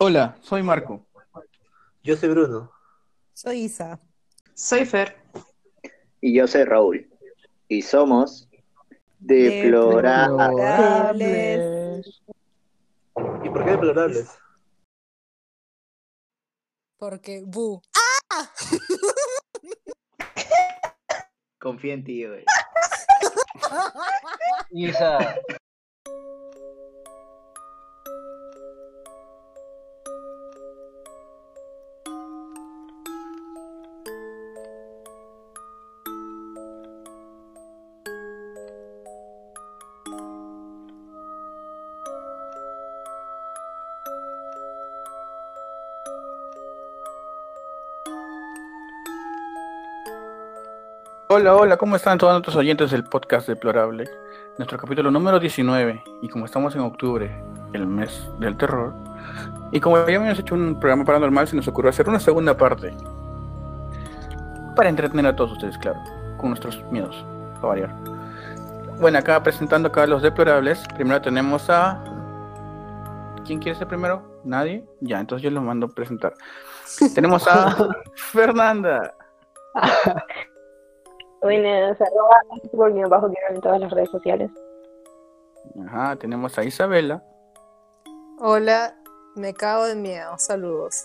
Hola, soy Marco. Yo soy Bruno. Soy Isa. Soy Fer. Y yo soy Raúl. Y somos deplorables. Deplorables. ¿Y por qué deplorables? Porque, bu. Confía en ti, güey. Isa, Hola, hola, ¿cómo están todos nuestros oyentes del podcast Deplorable? Nuestro capítulo número 19. Y como estamos en octubre, el mes del terror, y como ya habíamos hecho un programa paranormal, se nos ocurrió hacer una segunda parte. Para entretener a todos ustedes, claro, con nuestros miedos, para variar. Bueno, acá presentando acá los deplorables, primero tenemos a. ¿Quién quiere ser primero? ¿Nadie? Ya, entonces yo los mando a presentar. tenemos a Fernanda. Buenas, arroba por mi bajo en todas las redes sociales. Ajá, tenemos a Isabela, Hola, me cago de miedo. Saludos.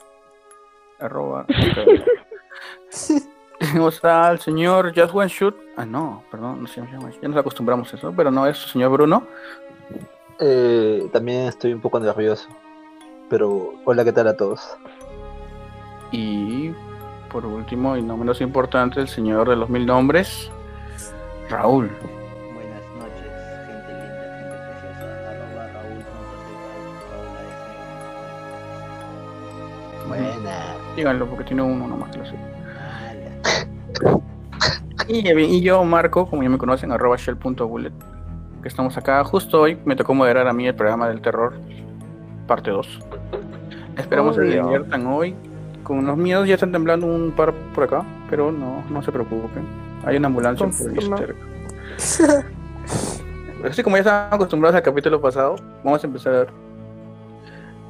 arroba. Tenemos al señor Just One Shoot. Ah, no, perdón, no se llama. Ya nos acostumbramos a eso, pero no es el señor Bruno. Eh, también estoy un poco nervioso. Pero hola, ¿qué tal a todos? Y por último, y no menos importante, el señor de los mil nombres, Raúl. Buenas noches, gente linda, gente preciosa. Arroba Raúl Buena. Díganlo porque tiene uno nomás que lo sé. Y, y yo, Marco, como ya me conocen, arroba shell.bullet, que estamos acá. Justo hoy me tocó moderar a mí el programa del terror, parte 2. Esperamos que se diviertan hoy. Con los miedos ya están temblando un par por acá, pero no, no se preocupen. Hay una ambulancia por ahí Confirma. cerca. Así como ya estaban acostumbrados al capítulo pasado, vamos a empezar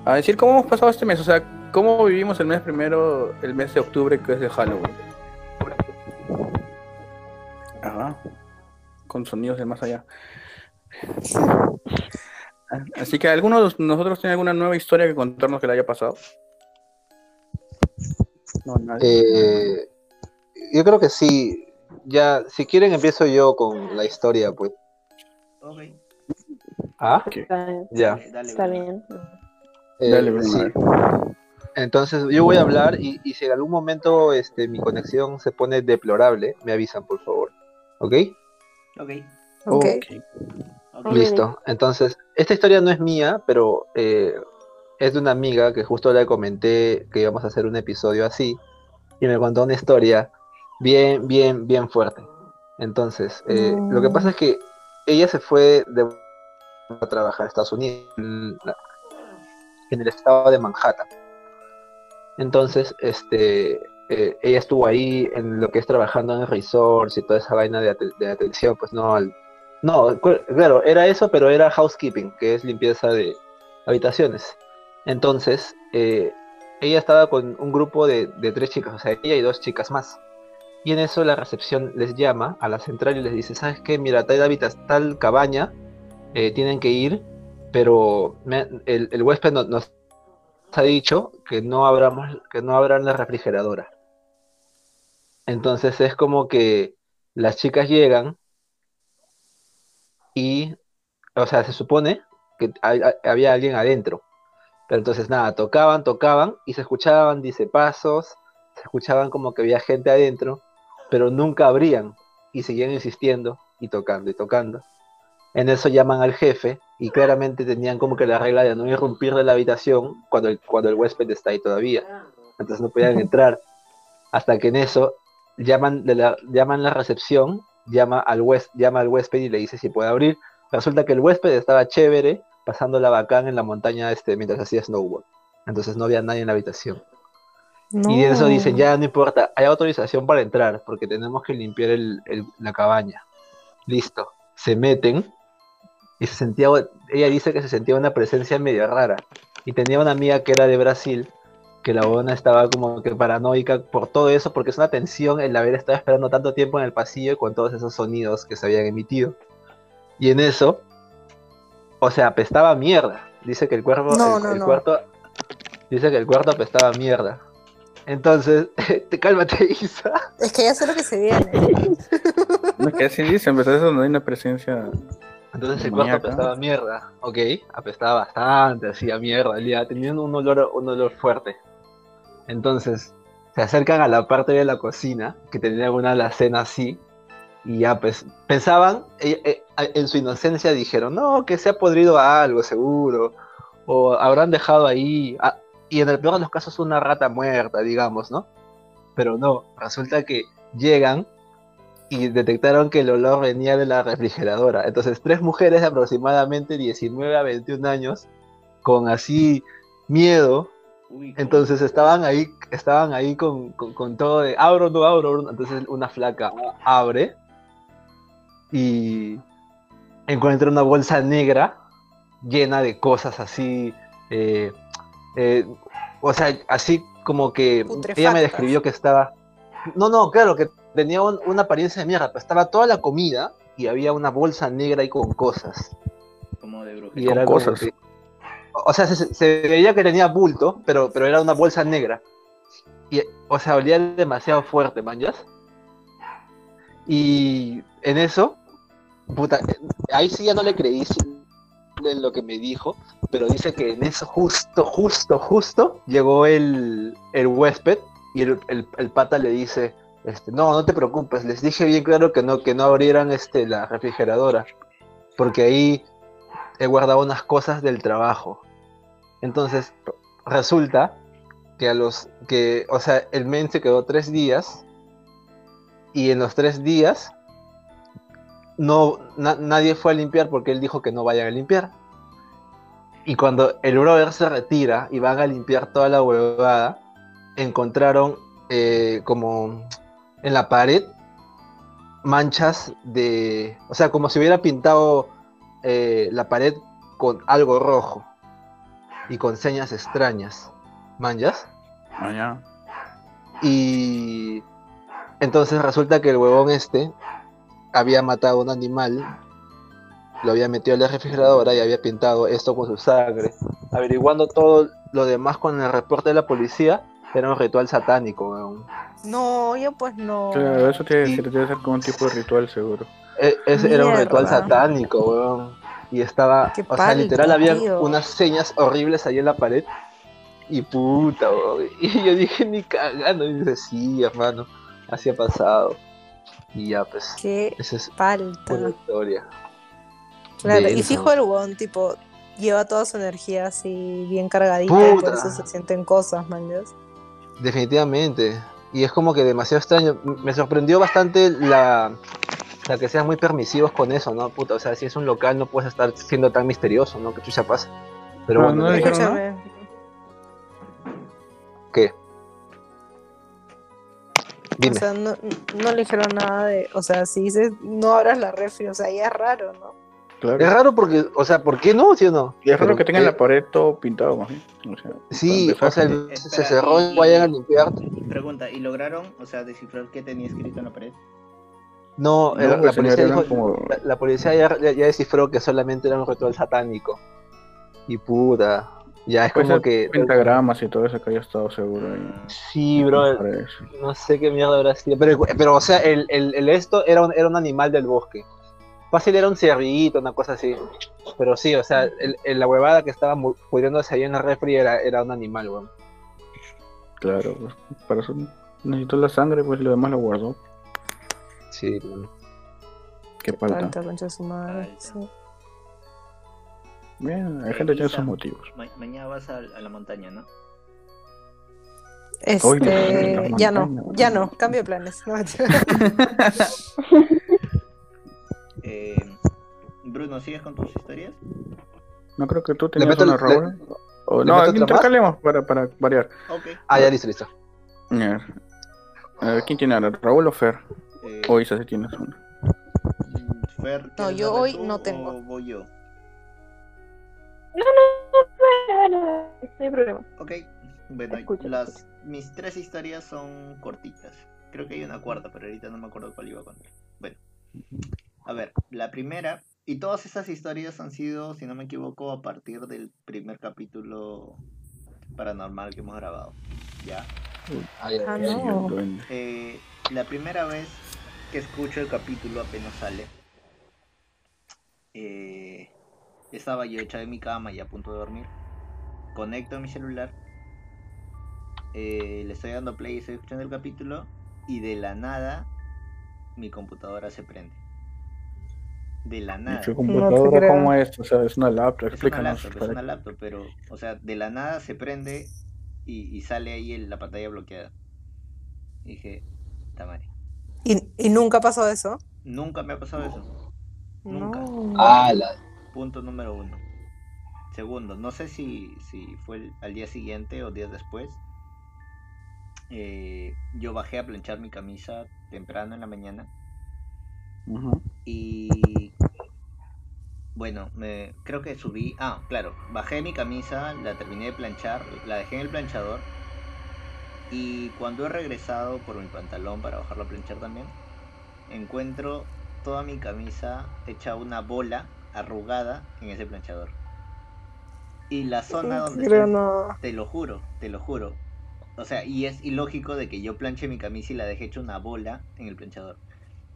a decir cómo hemos pasado este mes. O sea, cómo vivimos el mes primero, el mes de octubre, que es de Halloween. Ajá. Con sonidos de más allá. Así que alguno de nosotros tiene alguna nueva historia que contarnos que le haya pasado. No, nadie. Eh, yo creo que sí. Ya, si quieren empiezo yo con la historia, pues. Ok, ¿Ah? Ok. Está bien. Ya. dale, Está bien. Eh, Dale, sí. Entonces yo voy a hablar y, y si en algún momento este, mi conexión se pone deplorable, me avisan, por favor. ¿Ok? Ok, Ok. Ok. ok. Ok. Listo. Entonces, esta historia no es mía, pero eh, es de una amiga que justo le comenté que íbamos a hacer un episodio así y me contó una historia bien, bien, bien fuerte. Entonces, eh, lo que pasa es que ella se fue de a trabajar a Estados Unidos, en, el estado de Manhattan. Entonces, este, eh, ella estuvo ahí en lo que es trabajando en resorts y toda esa vaina de, de atención, pues no, al, no, claro, era eso, pero era housekeeping, que es limpieza de habitaciones. Entonces, eh, ella estaba con un grupo de, tres chicas, o sea, ella y dos chicas más. Y en eso la recepción les llama a la central y les dice, ¿sabes qué? Mira, tal, habitas, tal cabaña, eh, tienen que ir, pero el, huésped no- nos ha dicho que no abramos, que no abran la refrigeradora. Entonces es como que las chicas llegan y, o sea, se supone que había alguien adentro. Pero entonces nada, tocaban, tocaban y se escuchaban, dice, pasos, se escuchaban como que había gente adentro, pero nunca abrían y seguían insistiendo y tocando y tocando. En eso llaman al jefe y claramente tenían como que la regla de no irrumpir de la habitación cuando el, cuando el huésped está ahí todavía. Entonces no podían entrar. Hasta que en eso llaman, de la, llaman la recepción, llama al, hués- llama al huésped y le dice si puede abrir. Resulta que el huésped estaba chévere, pasando la bacán en la montaña este, mientras hacía snowboard. Entonces no había nadie en la habitación. Y de eso dicen, ya no importa, hay autorización para entrar, porque tenemos que limpiar el- el- la cabaña. Listo. Se meten y se sentía, ella dice que se sentía una presencia medio rara. Y tenía una amiga que era de Brasil, que la buena estaba como que paranoica por todo eso, porque es una tensión el haber estado esperando tanto tiempo en el pasillo con todos esos sonidos que se habían emitido. Y en eso, o sea, apestaba mierda. Dice que el cuerpo, No, el, no, el no. cuarto, dice que el cuarto apestaba a mierda. Entonces, te cálmate, Isa. Es que ya sé lo que se viene. No es que así dicen, pero eso no hay una presencia. Entonces el cuarto apestaba mierda, ok, apestaba bastante, así a mierda, ya tenían un olor, un olor fuerte. Entonces se acercan a la parte de la cocina, que tenía una alacena así, y ya pues pensaban, eh, eh, en su inocencia dijeron, no, que se ha podrido algo seguro, o habrán dejado ahí, ah, y en el peor de los casos una rata muerta, digamos, ¿no? Pero no, resulta que llegan y detectaron que el olor venía de la refrigeradora. Entonces, tres mujeres de aproximadamente 19 a 21 años, con así miedo, entonces estaban ahí, estaban ahí con, con- con todo de abro, no abro, abro". entonces una flaca abre y encuentra una bolsa negra llena de cosas así, eh, eh, o sea, así como que ella me describió que estaba, no, no, claro, que tenía un- una apariencia de mierda, pero estaba toda la comida y había una bolsa negra ahí con cosas. como de Y brujería. Con era como cosas. que- o sea, se, se veía que tenía bulto, pero, pero era una bolsa negra. Y, o sea, olía demasiado fuerte, manjas. Y en eso, puta, eh, ahí sí ya no le creí en lo que me dijo, pero dice que en eso justo, justo, justo llegó el, el huésped y el, el- el pata le dice, este, no, no te preocupes, les dije bien claro que no, que no abrieran este, la refrigeradora, porque ahí he guardado unas cosas del trabajo. Entonces, resulta que a los que, o sea, el men se quedó tres días y en los tres días no na- nadie fue a limpiar porque él dijo que no vayan a limpiar. Y cuando el brother se retira y van a limpiar toda la huevada, encontraron eh, como en la pared manchas de, o sea, como si hubiera pintado eh, la pared con algo rojo y con señas extrañas. ¿Manjas? Ah. Y entonces resulta que el huevón este había matado a un animal, lo había metido en la refrigeradora y había pintado esto con su sangre. Averiguando todo lo demás con el reporte de la policía, era un ritual satánico, weón. No, yo pues no. Claro, eso tiene, que debe ser como un tipo de ritual seguro. E- ese era un ritual satánico, weón. Y estaba, Qué o sea, literal había tío. unas señas horribles ahí en la pared. Y puta, weón. Y yo dije, ni cagando. Y dice, sí, hermano, así ha pasado. Y ya, pues, Qué esa es falta. una historia. Claro, y fijo el weón, tipo, lleva toda su energía así bien cargadita y por Puta. eso se sienten cosas, man. Definitivamente. Y es como que demasiado extraño. Me sorprendió bastante la, la que sean muy permisivos con eso, ¿no? Puta, o sea, si es un local no puedes estar siendo tan misterioso, ¿no? Que chucha pasa. Pero No, bueno, no ya- O sea, no, no le dijeron nada de. O sea, si dices no abras la refri, o sea, ya es raro, ¿no? Claro. Es raro porque, o sea, ¿por qué no? ¿Sí o no? Y es raro Pero, que tengan eh, la pared todo pintado, ¿no? O sea, Sí, o sea, el- se cerró y y- vayan a limpiar. Pregunta, ¿y lograron, o sea, descifrar qué tenía escrito en la pared? No, No, el- la, pues, policía dijo- como- la, la policía ya, ya- ya descifró que solamente era un ritual satánico. Y puta, ya es como que... pentagramas y todo eso que haya estado seguro ahí. Sí, bro. No sé qué mierda habrá sido. Pero, pero o sea, el, el, el esto era un, era un animal del bosque. Fácil era un ciervito, una cosa así. Pero sí, o sea, el, el- la huevada que estaba pudriéndose ahí en la refri era, era un animal, weón. Claro, pues, para eso necesitó la sangre, pues lo demás lo guardó. Sí, weón. Qué falta. Falta, concha de su madre. Sí. Bien, hay gente que tiene sus motivos. Ma- mañana vas a, a la montaña, ¿no? Hoy no, Este, ya no, ya no. cambio de planes. No. Eh, Bruno, ¿sigues con tus historias? No creo que tú ¿Le tenías meto una. O, le no, intercalemos para, para variar. Ah, ya listo, listo. A ver. A ver, ¿quién tiene ahora? ¿Raúl o Fer? Eh, O Isa si tienes una. Fer, No, ¿quieres yo hoy tú no o tengo. voy yo? No, no, no, dale, no hay problema. Ok, bueno, Escucha, las, mis tres historias son cortitas. Creo que hay una cuarta, pero ahorita no me acuerdo cuál iba a contar. Bueno, a ver, la primera, y todas estas historias han sido, si no me equivoco, a partir del primer capítulo paranormal que hemos grabado. ¿Ya? Ay, ay, Ah, ay. no. Eh, la primera vez que escucho el capítulo apenas sale, eh, estaba yo echado en mi cama y a punto de dormir. Conecto mi celular, eh, le estoy dando play y estoy escuchando el capítulo y de la nada mi computadora se prende. De la ¿Y nada. tu computadora creo. cómo es? O sea, es una laptop, Es una explícanos. laptop, es una laptop, pero, o sea, de la nada se prende y, y sale ahí el- la pantalla bloqueada. Y dije, tamare. ¿Y, y nunca pasó eso? Nunca me ha pasado eso. Nunca. No. Ah, la- Punto número uno. Segundo, no sé si, si fue al día siguiente o días después. eh, yo bajé a planchar mi camisa temprano en la mañana y bueno, me, creo que subí. Ah, claro, bajé mi camisa, la terminé de planchar, la dejé en el planchador y cuando he regresado por mi pantalón para bajarlo a planchar también, encuentro toda mi camisa hecha una bola arrugada en ese planchador. Y la zona donde Creo estoy- no. te lo juro, te lo juro. O sea, y es ilógico de que yo planche mi camisa y la deje hecha una bola en el planchador.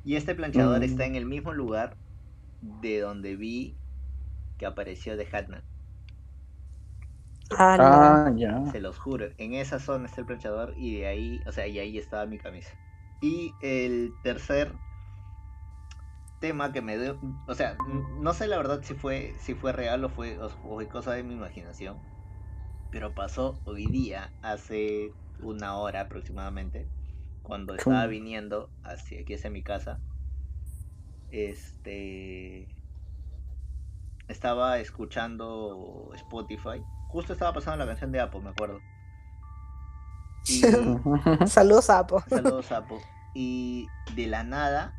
Y este planchador Mm. está en el mismo lugar de donde vi que apareció The Hatman. Ala. Ah, ya. Se los juro. En esa zona está el planchador y de ahí, o sea, y ahí estaba mi camisa. Y el tercer tema que me dio, o sea, no sé la verdad si fue, si fue real o fue, o fue cosa de mi imaginación, pero pasó hoy día, hace una hora aproximadamente, cuando estaba viniendo hacia aquí hacia mi casa, este, estaba escuchando Spotify, justo estaba pasando la canción de Apple, me acuerdo. Y, Saludos, sapo. Saludos, sapo. Y de la nada,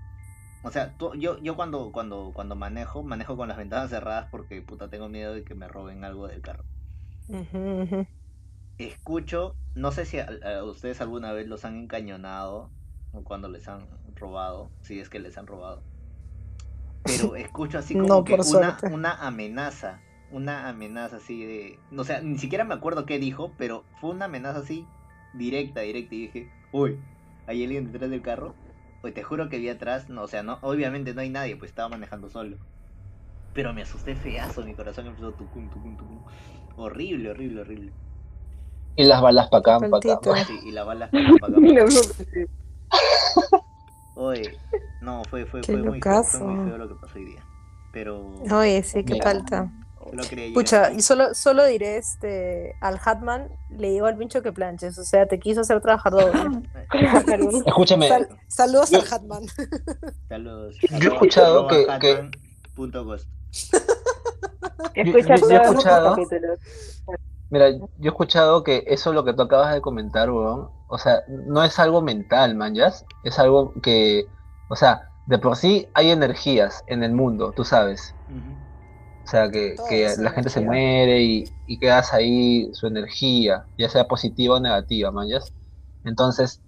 o sea, tú- yo, yo cuando, cuando, cuando manejo, manejo con las ventanas cerradas porque puta tengo miedo de que me roben algo del carro. Escucho, no sé si a, a ustedes alguna vez los han encañonado o cuando les han robado, si es que les han robado. Pero escucho así como No, que una, una amenaza, una amenaza así de, o sea, ni siquiera me acuerdo qué dijo, pero fue una amenaza así directa, directa y dije, uy, ¿hay alguien detrás del carro? Pues te juro que vi atrás, no, o sea, no, obviamente no hay nadie, pues estaba manejando solo. Pero me asusté feazo, mi corazón empezó tucum, tucum, tucum. Horrible, horrible, horrible. Y las balas para acá, para acá. Sí, y la bala pa' acá, pa' acá. Oye, no, fue, fue, fue muy feo, fue muy feo lo que pasó hoy día. Pero Oye, sí, qué falta. Quería llegar Pucha, y solo, solo diré este al Hatman le digo al pincho que planches, o sea, te quiso hacer trabajar doble. Saludos. Escúchame, Sal- saludos Yo- al Hatman. Saludos. Yo he escuchado que- que- punto. Escucha yo- yo he escuchado- mira, yo he escuchado que eso lo que tú acabas de comentar, weón, o sea, no es algo mental, man, ¿ya? Es algo que, o sea, de por sí hay energías en el mundo, tú sabes. Ujú. O sea, que, la gente se muere y, y quedas ahí su energía, ya sea positiva o negativa, man. Entonces,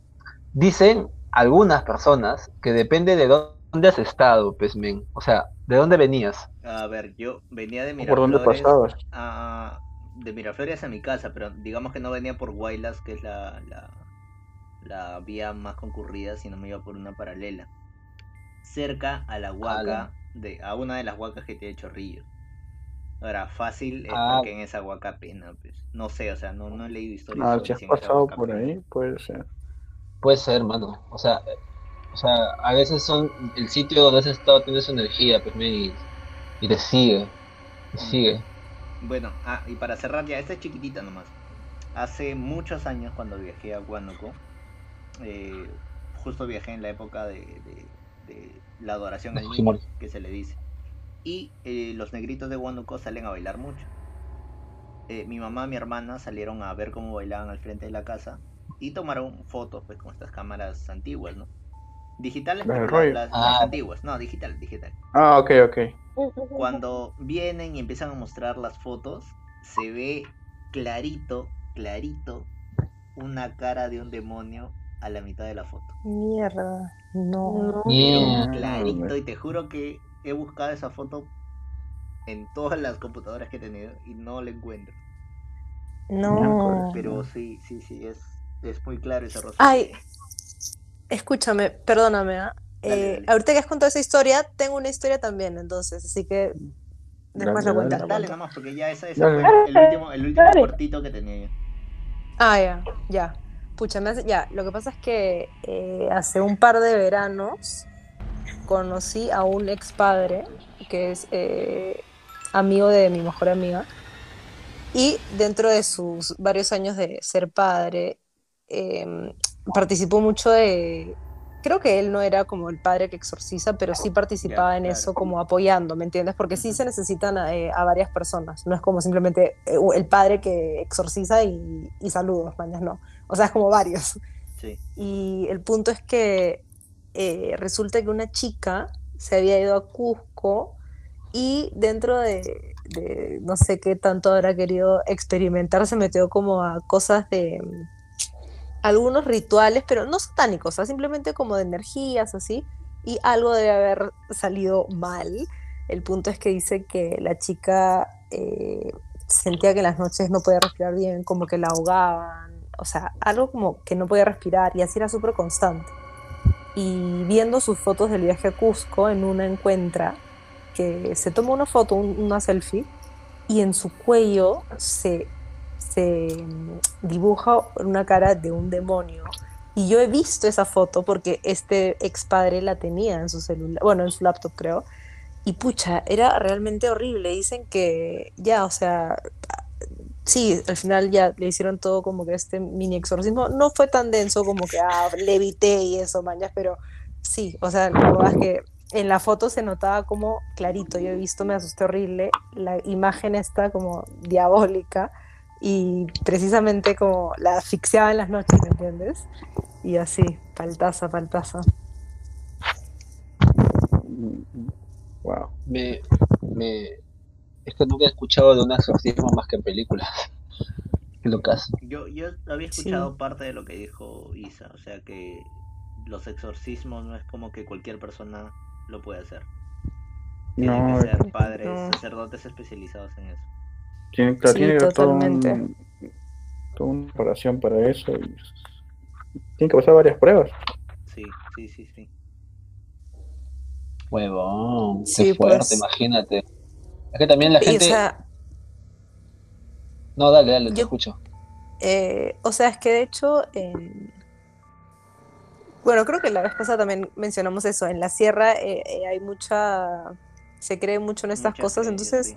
dicen algunas personas que depende de dónde has estado, pues, men. O sea, de dónde venías. A ver, yo venía de ¿Por dónde Miraflores pasabas? a, de Miraflores a mi casa, pero digamos que no venía por Guaylas, que es la, la, la vía más concurrida, sino me iba por una paralela. Cerca a la huaca, de, a una de las huacas que tiene Chorrillo. Ahora, fácil es Ah. porque en esa huaca pena, pues. No sé, o sea, no, no he leído historias. Ah, si has pasado por ahí, puede ser. Puede ser, mano. O sea, eh, o sea, a veces son el sitio donde has estado tiene su energía, pues, y, y te sigue. Te sigue. Bueno, ah, y para cerrar ya, esta es chiquitita nomás. Hace muchos años cuando viajé a Huánuco, eh, justo viajé en la época de, de- de la adoración al niño, que se le dice. Y eh, los negritos de Huánuco salen a bailar mucho. Eh, mi mamá y mi hermana salieron a ver cómo bailaban al frente de la casa y tomaron fotos pues con estas cámaras antiguas, ¿no? Digitales, Las pero las, Ah. las antiguas, no, digital, digital. Ah, ok, ok. Cuando vienen y empiezan a mostrar las fotos, se ve clarito, clarito, una cara de un demonio a la mitad de la foto. Mierda. No. No. Yeah. Clarito, y te juro que he buscado esa foto en todas las computadoras que he tenido y no la encuentro. No. Pero sí, sí, sí, es, es muy claro ese rostro. Ay, escúchame, perdóname. ¿ah? Dale, Eh, dale. ahorita que has contado esa historia, tengo una historia también, entonces, así que después Dale, la cuento. dale. nomás, porque ya esa, esa fue el último, el último cortito que tenía yo. Ah, ya, ya. Pucha, me hace- ya, lo que pasa es que eh, hace un par de veranos conocí a un ex padre que es eh, amigo de mi mejor amiga y dentro de sus varios años de ser padre em, participó mucho de... Creo que él no era como el padre que exorciza, pero sí participaba en eso como apoyando, ¿me entiendes? Porque sí se necesitan eh, a varias personas, no es como simplemente eh, el padre que exorciza y, y saludos, mañas, no. O sea, es como varios. Sí. Y el punto es que eh, resulta que una chica se había ido a Cusco y dentro de, no sé qué tanto habrá querido experimentar, se metió como a cosas de mm, algunos rituales, pero no satánicos, simplemente como de energías, así, y algo debe haber salido mal. El punto es que dice que la chica eh, sentía que en las noches no podía respirar bien, como que la ahogaban, o sea, algo como que no podía respirar y así era súper constante. Y viendo sus fotos del viaje a Cusco, en una encuentra que se toma una foto, un- una selfie, y en su cuello se, se mm, dibuja una cara de un demonio. Y yo he visto esa foto porque este ex padre la tenía en su celular, bueno, en su laptop creo. Y pucha, era realmente horrible. Dicen que ya, o sea, sí, al final ya le hicieron todo como que este mini exorcismo. No fue tan denso como que, ah, levité y eso, mañas, pero sí, o sea, la verdad es que en la foto se notaba como clarito. Yo he visto, me asusté horrible. La imagen está como diabólica y precisamente como la asfixiaba en las noches, ¿me entiendes? Y así, paltaza, paltaza. Wow. Me, me, es que nunca he escuchado de un exorcismo más que en películas. Qué locas. Yo, yo había Sí. escuchado parte de lo que dijo Isa, o sea que los exorcismos no es como que cualquier persona lo puede hacer. Tienen No, que ser padres, no. sacerdotes especializados en eso. tiene, claro, Sí, tiene que haber todo un- toda una preparación para eso. Y, tiene que pasar varias pruebas. Sí, sí, sí, sí. Huevón, qué Sí, fuerte, pues. imagínate. Es que también la o gente. sea, No, dale, dale, te yo- escucho. Eh, o sea, es que de hecho, en- bueno, creo que la vez pasada también mencionamos eso. En la sierra eh, eh, hay mucha, se cree mucho en estas Mucha cosas, creencia, entonces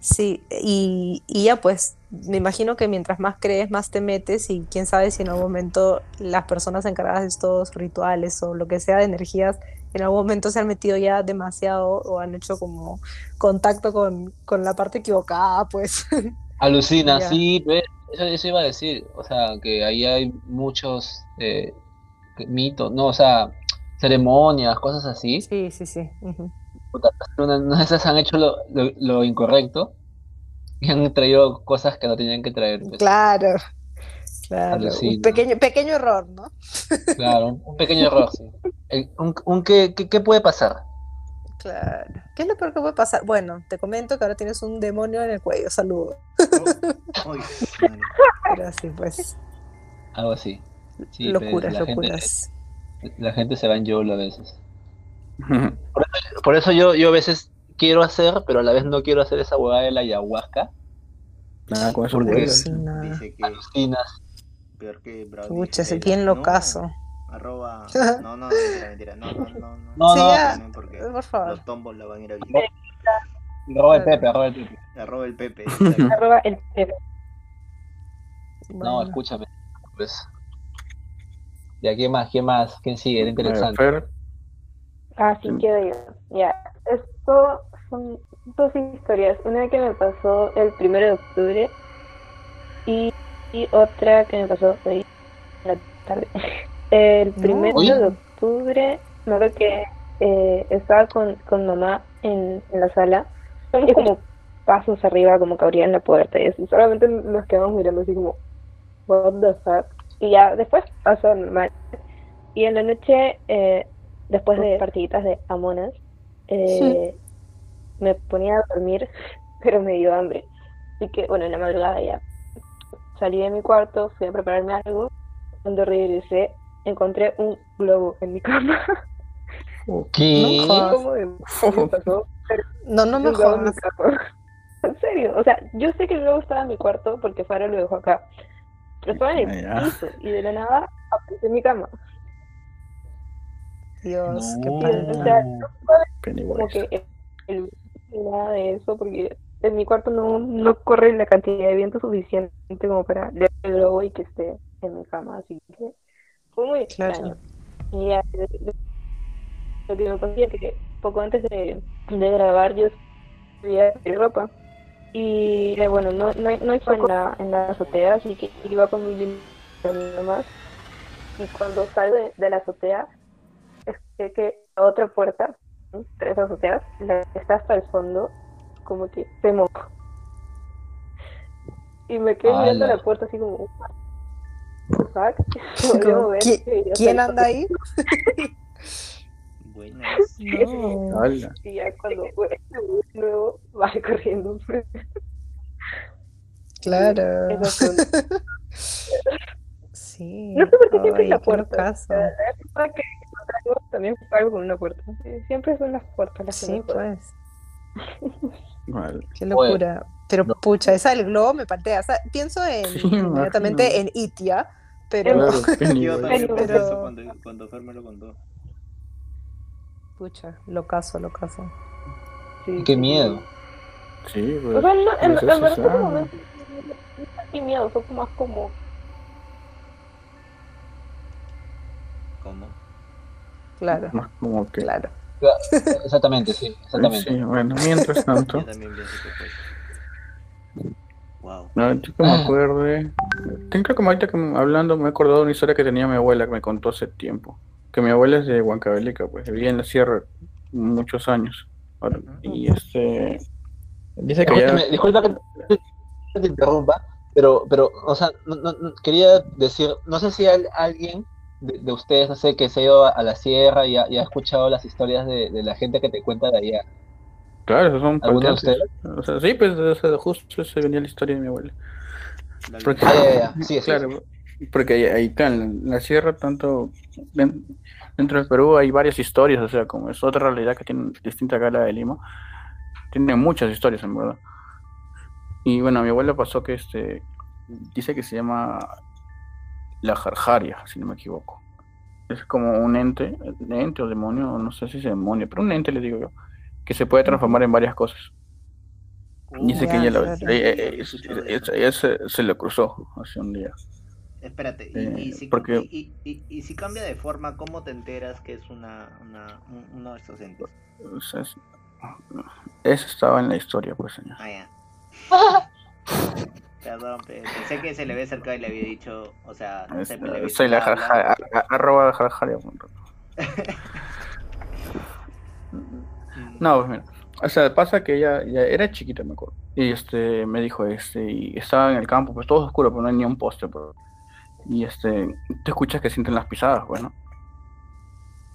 sí. sí, y, y ya pues, me imagino que mientras más crees, más te metes y quién sabe si en algún momento las personas encargadas de estos rituales o lo que sea de energías, en algún momento se han metido ya demasiado o han hecho como contacto con, con la parte equivocada, pues. Alucina, Ya. sí, eso, eso iba a decir. O sea, que ahí hay muchos eh, mitos, no, o sea, ceremonias, cosas así. Sí, sí, sí. ujú. Puta, una, una de esas han hecho lo, lo, lo incorrecto y han traído cosas que no tenían que traer. pues. Claro, claro. Alucina. Un pequeño, pequeño error, ¿no? Claro, un pequeño error, sí. El- un, un qué, qué, qué puede pasar? Claro. ¿Qué es lo peor que puede pasar? Bueno, te comento que ahora tienes un demonio en el cuello, saludo. Oh. Pero pues, Algo así. Sí, locuras, la gente, locuras. la gente se va en YOLO a veces. Por eso yo, yo a veces quiero hacer, pero a la vez no quiero hacer esa huevada de la ayahuasca. Nada, con eso Porque-. Dice que Alucinas. peor que Brownie Pucha, ese Varela. bien No, locazo. Arroba. No, no, mentira, mentira. No, no, no. No, No, Sí, no. ya. no, porque Por favor. los tombos la van a ir a visitar. Arroba el Pepe, arroba el Pepe. Arroba el Pepe. Arroba el Pepe. No, escúchame. Pues. ¿Y quién más? ¿Quién más? ¿Quién sigue? Era interesante. Fer, Ah, sí, quedo yo. Ya. Esto son dos historias. Una que me pasó el primero de octubre y, y otra que me pasó hoy en la tarde. El primero de octubre, me acuerdo que eh, estaba con, con mamá en, en la sala. Son como pasos arriba como que abrían la puerta y así. Solamente nos quedamos mirando así como, what the fuck. Y ya después pasó normal. Y en la noche, eh, después de partiditas de Amonas, eh, me ponía a dormir, pero me dio hambre. Así que, bueno, en la madrugada ya salí de mi cuarto, fui a prepararme algo. Cuando regresé, encontré un globo en mi cama. ¿Qué? No jodas. ¿Cómo de- me pasó? No, no me en jodas. En serio, o sea, yo sé que el globo estaba en mi cuarto porque Faro lo dejó acá. Pero estaba en el piso y de la nada apareció en mi cama. Dios, qué No. O sea, no como que el, el- nada de eso porque en mi cuarto no, no corre la cantidad de viento suficiente como para leer el globo y que esté en mi cama, así que fue muy Claro. extraño. Y ya, lo que me pasó es que poco antes de, de grabar yo subía mi ropa y eh, bueno, no, no, no fue en la, en la azotea, así que iba con mi nomás y cuando salgo de, de la azotea es que la otra puerta ¿no? tres azoteas, la que está hasta el fondo, como que se mojó. Y me quedé mirando la puerta así como, ¿qui- ¿Quién anda ahí? Buenas. No. Hala. Y ya cuando luego va corriendo. Claro. Sí. No sé por qué siempre Ay, es la puerta. que también fue algo con una puerta. Siempre son las puertas las que Sí, joden. pues. Vale. Qué locura. Pero No. pucha, esa del globo me patea. O sea, pienso en Sí, inmediatamente en Itia, pero Claro, Yo también Pero- pensé eso cuando, cuando Fer me lo contó. pucha, locazo, locazo. Sí, Qué sí, miedo. Sí, pues. O sea, no, en, en verdad en ese ah, momento no sentí miedo, fue más como ¿Cómo? Claro, más como que. claro. Exactamente, sí, exactamente. Sí, bueno, mientras tanto. Yo también pienso que fue. Wow. No, yo que me acuerde. Tengo que como ahorita que me- hablando me he acordado de una historia que tenía mi abuela que me contó hace tiempo. Que mi abuela es de Huancavelica, pues vivía en la sierra muchos años. Ahora, Y este. Dice que. Escúchame, disculpa que te interrumpa, pero, pero, o sea, no, no- no- quería decir, no sé si hay alguien de, de ustedes, no sé, que se ha ido a, a la sierra y ha, y ha escuchado las historias de, de la gente que te cuenta de allá. Claro, esos son ¿Alguno de. O sea, sí, pues o sea, justo se venía la historia de mi abuela. Porque- Ah, ya, ya, ya. Sí, sí, Claro, porque ahí, en la sierra, tanto den- dentro de Perú, hay varias historias, o sea, como es otra realidad que tiene distinta acá a la de Lima, tiene muchas historias en verdad. Y bueno, a mi abuela pasó que este, dice que se llama la jarjaria, si no me equivoco. Es como un ente, ente o demonio, no sé si es demonio, pero un ente le digo yo, que se puede transformar en varias cosas. Dice que Ya, ella, lo- claro. ella- ella- ella- ella se, se le cruzó hace un día. Espérate, y, Eh, y si, porque- y, y- y si cambia de forma, ¿cómo te enteras que es una, una, un- uno de estos entes? Es- eso estaba en la historia, pues, señor. Ah, ya. Perdón, pe- pensé que se le había acercado y le había dicho, o sea, no sé, le había soy la jarja- arroba jarjaria. No, pues mira. O sea, pasa que ella, era chiquita, me acuerdo. Y este me dijo, este, y estaba en el campo, pues todo oscuro, pero no hay ni un poste, pues. Y este, te escuchas que sienten las pisadas, bueno.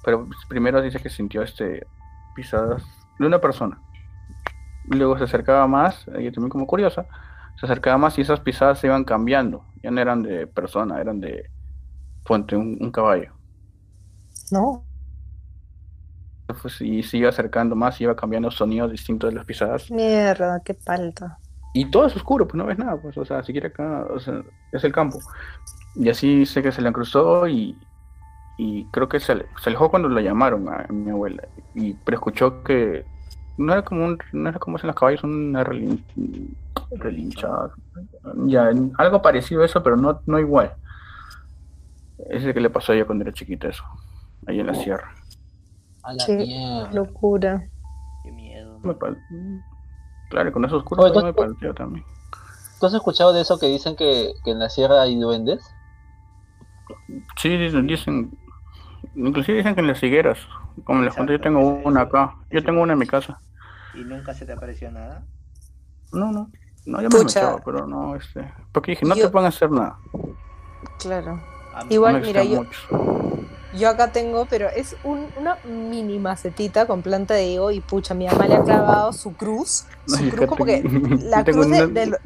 Pero pues, primero dice que sintió este pisadas de una persona. Luego se acercaba más, ella también como curiosa, se acercaba más y esas pisadas se iban cambiando. Ya no eran de persona, eran de ponte un, un caballo. No, Pues, y se iba acercando más y iba cambiando sonidos distintos de las pisadas. mierda, qué palta. Y todo es oscuro, pues no ves nada, pues, o sea, siquiera acá, o sea, es el campo. Y así sé que se le cruzó y, y creo que se, se alejó cuando la llamaron a, mi abuela. Y, pero escuchó que no era como un, no era como es en los caballos, una relin- relinchada. Ya, algo parecido a eso, pero no, no igual. Ese es el que le pasó a ella cuando era chiquita eso, ahí en la sierra. A la Qué mierda. locura. Qué miedo. Me pal- Claro, con eso oscuro Oye, me ¿tú- palteó también. ¿Tú has escuchado de eso que dicen que, que en la sierra hay duendes? Sí, dicen, dicen, inclusive dicen que en las higueras, como les conté, yo tengo una acá, yo tengo una en mi casa. ¿Y nunca se te apareció nada? No, no. No, yo me Pucha. mechaba, pero no, este. Porque dije, no Yo- te pueden hacer nada. Claro. Igual, no mira, yo, mucho. Yo acá tengo, pero es un- una mini macetita con planta de higo y pucha, mi mamá le ha clavado su cruz, su Ay, cruz como que la cruz de, una- de lo-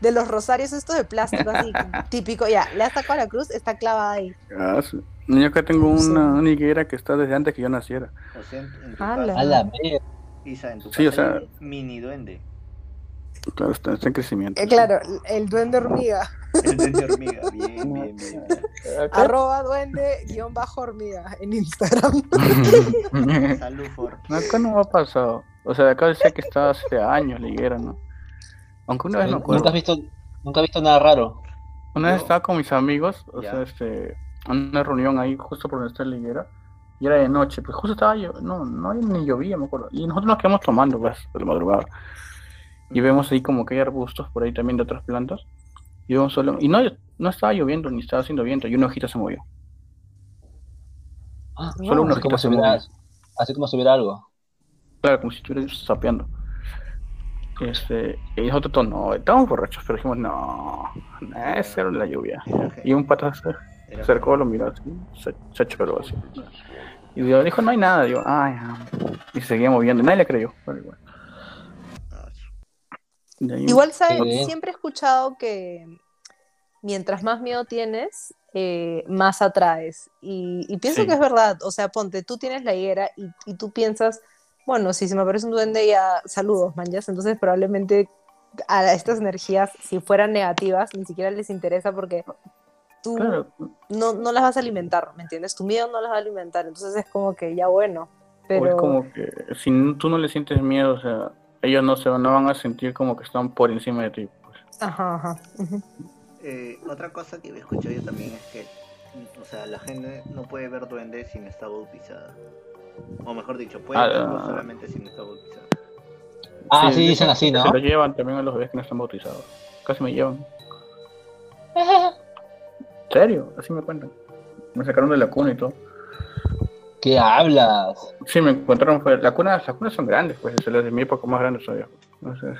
de los rosarios estos de plástico así, típico, ya, le ha sacado la cruz, está clavada ahí. Ah, sí. Yo acá tengo una, una higuera que está desde antes que yo naciera. O sea, en, en tu casa, A la mierda. Isa, en tu Sí, o casa sea- un mini duende. Claro, está, está en crecimiento. Eh, claro, el duende hormiga, El duende hormiga. Bien, bien, bien. arroba duende guion bajo hormiga en Instagram. Salud, for. No, acá no me ha pasado. O sea, acá decía que estaba hace años la higuera, ¿no? Aunque una vez me acuerdo. ¿Nunca has visto, nunca has visto nada raro? Una vez estaba con mis amigos, o Ya. sea, este, en una reunión ahí justo por donde está la higuera, y era de noche, pues justo estaba yo, no, no ni llovía, me acuerdo, y nosotros nos quedamos tomando, pues, de la madrugada, y vemos ahí como que hay arbustos por ahí también de otras plantas, y vemos solo, y no, no estaba lloviendo, ni estaba haciendo viento, y una hojita se movió, Ah, Solo una como hojita se mueve. así como si hubiera algo. claro, como si estuviera sapeando. Este, y nosotros todos, no, estábamos borrachos, pero dijimos, no, esa era la lluvia. Y un pata se acercó, lo miró así, se, se choró así. Y yo dijo, no hay nada, digo, ay, ah". y seguía moviendo, nadie le creyó, pero igual. Igual, ¿sabes? Siempre he escuchado que mientras más miedo tienes, eh, más atraes. Y, y pienso Sí. que es verdad. O sea, ponte, tú tienes la higuera y, y tú piensas, bueno, si se me aparece un duende ya, saludos, manjas. Entonces probablemente a estas energías, si fueran negativas, ni siquiera les interesa porque tú Claro, no, no las vas a alimentar, ¿me entiendes? Tu miedo no las va a alimentar. Entonces es como que ya bueno. o Pero... es como que si tú no le sientes miedo, o sea, ellos no se van, no van a sentir como que están por encima de ti. Pues. Ajá, ajá. Eh, otra cosa que he escuchado yo también es que, o sea, la gente no puede ver duendes si no está bautizada. O mejor dicho, puede Ah, verlo ah. solamente si no está bautizada. Ah, sí, dicen dicen así, ¿no? Se lo llevan también a los bebés que no están bautizados. Casi me llevan. ¿En serio? Así me cuentan. Me sacaron de la cuna y todo. ¿Qué hablas? Sí, me encontraron fuera. La cuna, las cunas son grandes, pues, es las de mi época más grandes todavía. Entonces,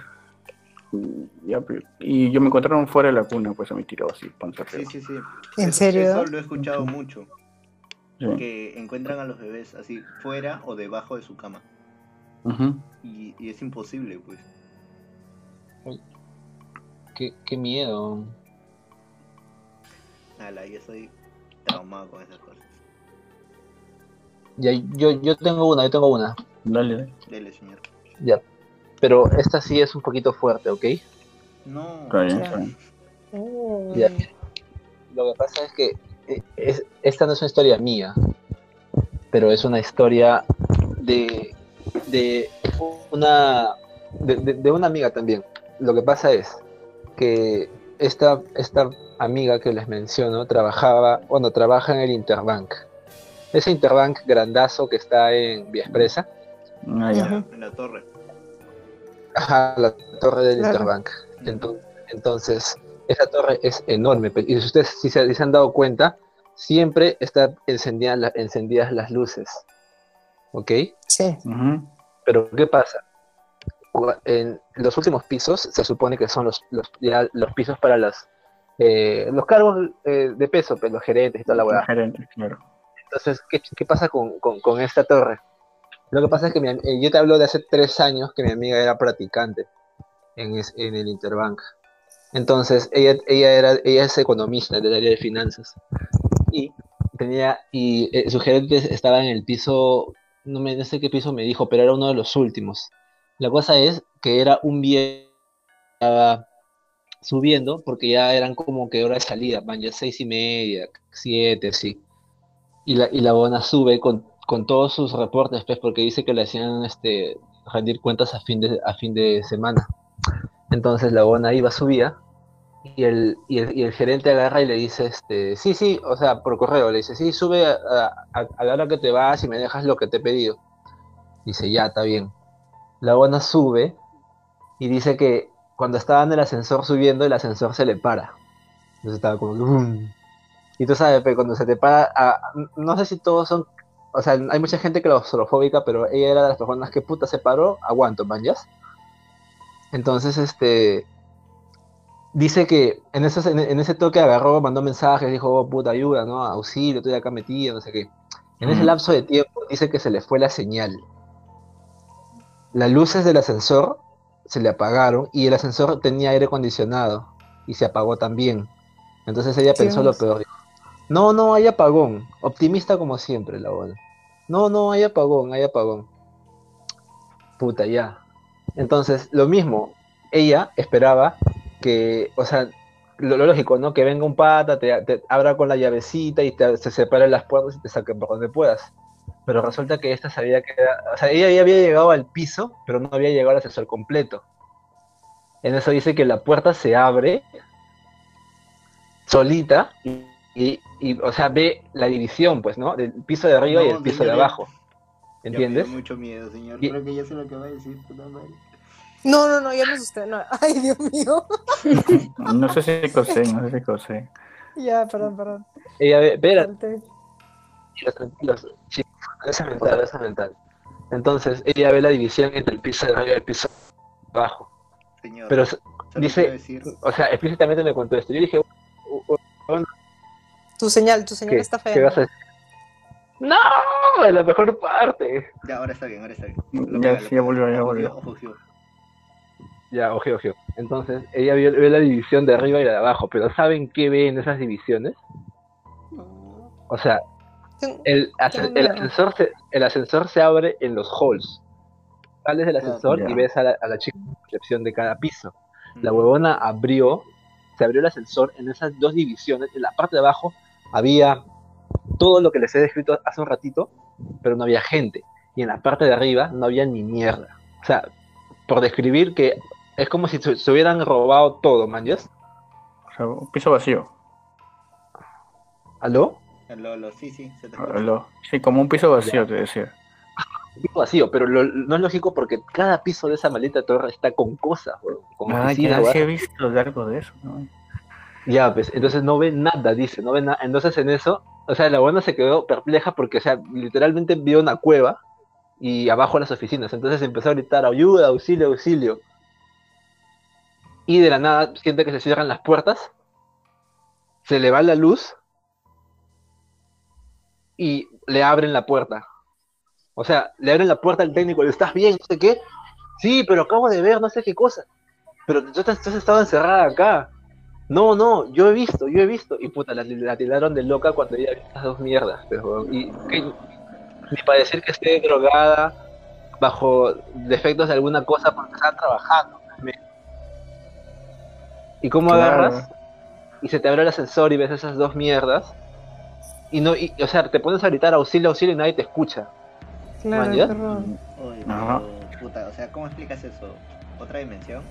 y, ya, pues, y yo me encontraron fuera de la cuna, pues, a mi tirado así, panza Sí, arriba. sí, sí. ¿En Eso- serio? Eso lo he escuchado mucho. Sí. Que encuentran a los bebés así fuera o debajo de su cama. Y, y es imposible, pues. Qué, qué miedo. Ala, yo soy traumado con esas cosas. Ya, yo, yo tengo una, yo tengo una. Dale, dale. Señor. Ya. Pero esta sí es un poquito fuerte, ¿ok? No. Está bien, Ya. está bien. Mm. Ya. Lo que pasa es que eh, es- esta no es una historia mía, pero es una historia de, de una de, de- de una amiga también. Lo que pasa es que esta, esta amiga que les menciono trabajaba, bueno, trabaja en el Interbank. Ese Interbank grandazo que está en Vía Expresa, Ah, ya. En la torre. Ajá, la torre del Claro. Interbank. Entonces, entonces, esa torre es enorme. Y si ustedes si se, si se han dado cuenta, siempre está encendida la- encendidas las luces. ¿Ok? Sí. Pero ¿qué pasa? En los últimos pisos se supone que son los, los, ya los pisos para las, eh, los cargos eh, de peso, pues, los gerentes y toda la La hueá. gerente, claro. Entonces, ¿qué, pasa con, con- esta torre? Lo que pasa es que mi eh, yo te hablo de hace tres años que mi amiga era practicante en, en el Interbank. Entonces, ella, ella, era, ella es economista del área de finanzas. Y tenía, y eh, su gerente estaba en el piso, no, me, no sé qué piso me dijo, pero era uno de los últimos. La cosa es que era un viernes estaba subiendo porque ya eran como que hora de salida, van ya seis y media, siete, así y la, y la buena sube con, con todos sus reportes, pues, porque dice que le hacían este, rendir cuentas a fin de, a fin de semana. Entonces la buena iba, subía, y el, y el, y el gerente agarra y le dice, este, sí, sí, o sea, por correo, le dice, sí, sube a, la hora que te vas y me dejas lo que te he pedido. Dice, ya, está bien. La buena sube y dice que cuando estaba en el ascensor subiendo, el ascensor se le para. Entonces estaba como que... Y tú sabes, pero cuando se te para, ah, no sé si todos son, o sea, hay mucha gente claustrofóbica, pero ella era de las personas que puta se paró, aguanto, manjas. Entonces, este. Dice que en, esos- en, ese toque agarró, mandó mensajes, dijo, oh, puta ayuda, ¿no? Auxilio, estoy acá metido, no sé qué. En ese lapso de tiempo dice que se le fue la señal. Las luces del ascensor se le apagaron y el ascensor tenía aire acondicionado y se apagó también. Entonces ella pensó lo peor. No, no, hay apagón. Optimista como siempre, la buena. No, no, hay apagón, hay apagón. Puta, ya. Entonces, lo mismo, ella esperaba que, o sea, lo, lógico, ¿no? Que venga un pata, te, te abra con la llavecita y te, se separen las puertas y te saquen por donde puedas. Pero resulta que esta se había quedado, o sea, ella ya había llegado al piso, pero no había llegado al ascensor completo. En eso dice que la puerta se abre solita y, y- y, o sea, ve la división, pues, ¿no? Del piso de arriba y el piso de abajo. Ya me ¿Entiendes? dio mucho miedo, señor. Y- Creo que ya sé lo que va a decir, puta madre. No, no, no, ya me asusté. No. Ay, Dios mío. No sé si cosé, no sé si cosé. Ya, perdón, perdón. Ella ve. Tranquilos, tranquilos, chicos, esa mental, esa mental. Entonces, ella ve la división entre el piso de arriba y el piso de abajo. Señor, Pero, dice- o sea, explícitamente me contó esto. Yo dije, "U- u- Tu señal, tu señal ¿qué, está ¿qué fea. vas a decir? ¡No! Es la mejor parte. ya, ahora está bien, ahora está bien. Ya, lo ya volvió, ya Ojo, volvió. ojo, ojo. Ya, oje, oje. Entonces, ella vio, ve la división de arriba y la de abajo, pero ¿saben qué ve en esas divisiones? O sea, el, ascensor se, el ascensor se abre en los halls. Sales del Claro. ascensor y ves a la, a la chica en recepción de cada piso. La Mm. huevona abrió, se abrió el ascensor en esas dos divisiones. En la parte de abajo había todo lo que les he descrito hace un ratito, pero no había gente. Y en la parte de arriba no había ni mierda. O sea, por describir que es como si se, se hubieran robado todo, man. ¿yes? O sea, un piso vacío. ¿Aló? Lolo, sí, sí, se te. Lo- Sí, como un piso vacío, te decía. Un piso vacío, pero lo- no es lógico porque cada piso de esa maldita torre está con cosas, weón, con Ah, oficinas, ya sí he visto algo de eso, ¿no? Ya, pues, entonces no ve nada, dice, no ve nada. Entonces en eso, o sea, la buena se quedó perpleja porque, o sea, literalmente vio una cueva y abajo las oficinas. Entonces empezó a gritar, ayuda, auxilio, auxilio. Y de la nada siente que se cierran las puertas, se le va la luz y le abren la puerta. O sea, le abren la puerta al técnico, le estás bien, no sé qué. Sí, pero acabo de ver no sé qué cosa. Pero tú, tú has estado encerrada acá. No, no, yo he visto, yo he visto. Y puta, la, la tiraron de loca cuando ella vio estas dos mierdas. Pero, y, ¿qué? Ni para decir que esté drogada bajo defectos de alguna cosa porque estaba trabajando. me- ¿Y cómo Claro. agarras? Y se te abre el ascensor y ves esas dos mierdas. Y no, y, o sea, te pones a gritar auxilio, auxilio y nadie te escucha. Claro, puta, o sea, ¿cómo explicas eso? ¿Otra dimensión?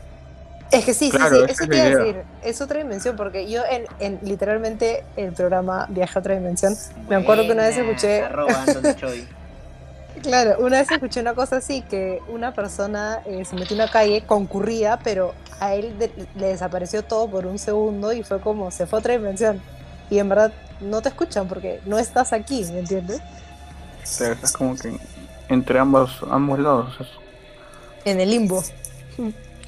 Es que sí, Claro, sí, sí, eso es te iba a decir. Es otra dimensión, porque yo en, en literalmente el programa Viaje a otra dimensión, me acuerdo que una vez escuché, claro, una vez escuché una cosa así, que una persona eh, se metió en una calle, concurría, pero a él de- le desapareció todo por un segundo y fue como, se fue a otra dimensión. Y en verdad no te escuchan porque no estás aquí, ¿me entiendes? Pero estás como que entre ambos, ambos lados. En el limbo.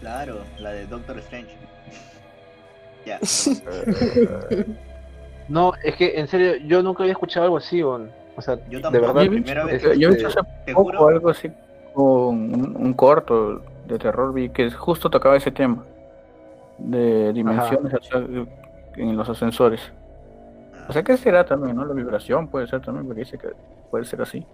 Claro, la de Doctor Strange. Ya. No, es que en serio, yo nunca había escuchado algo así, weón. O sea, Yo de tampoco, verdad. Yo primera vez. yo he juro. algo así con un, un corto de terror vi que justo tocaba ese tema de dimensiones en los ascensores. O sea, ¿qué será también, no? La vibración puede ser también, porque dice que puede ser así.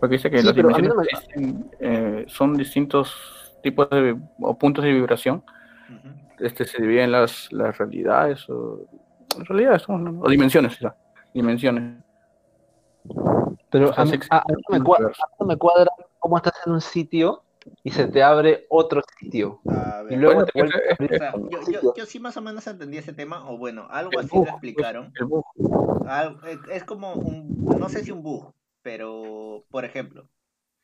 Porque dice que Sí, las dimensiones no existen, eh, son distintos tipos de o puntos de vibración. Ujú. Este se dividen las, las realidades o realidades o dimensiones, ya. Dimensiones. Pero O sea, a mí, a- a mí me un cua- universo. a mí me cuadra cómo estás en un sitio y se te abre otro sitio. Y luego Bueno, te pues, vuelve a es- abrir o sea, otro yo, yo, yo sí más o menos entendí ese tema, o bueno, algo el así bug, lo explicaron. el bug. Al- eh, es como un, no sé si un bug, pero por ejemplo,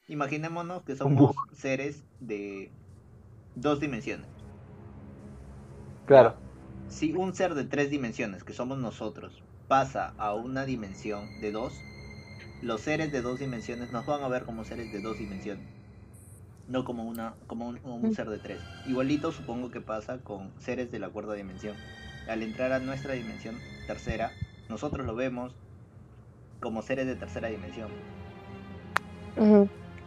imaginémonos que somos seres de dos dimensiones. Claro. Si un ser de tres dimensiones, que somos nosotros, pasa a una dimensión de dos, los seres de dos dimensiones nos van a ver como seres de dos dimensiones. no como una como un, Mm. ser de tres. Igualito supongo que pasa con seres de la cuarta dimensión. Al entrar a nuestra dimensión tercera, nosotros lo vemos como seres de tercera dimensión.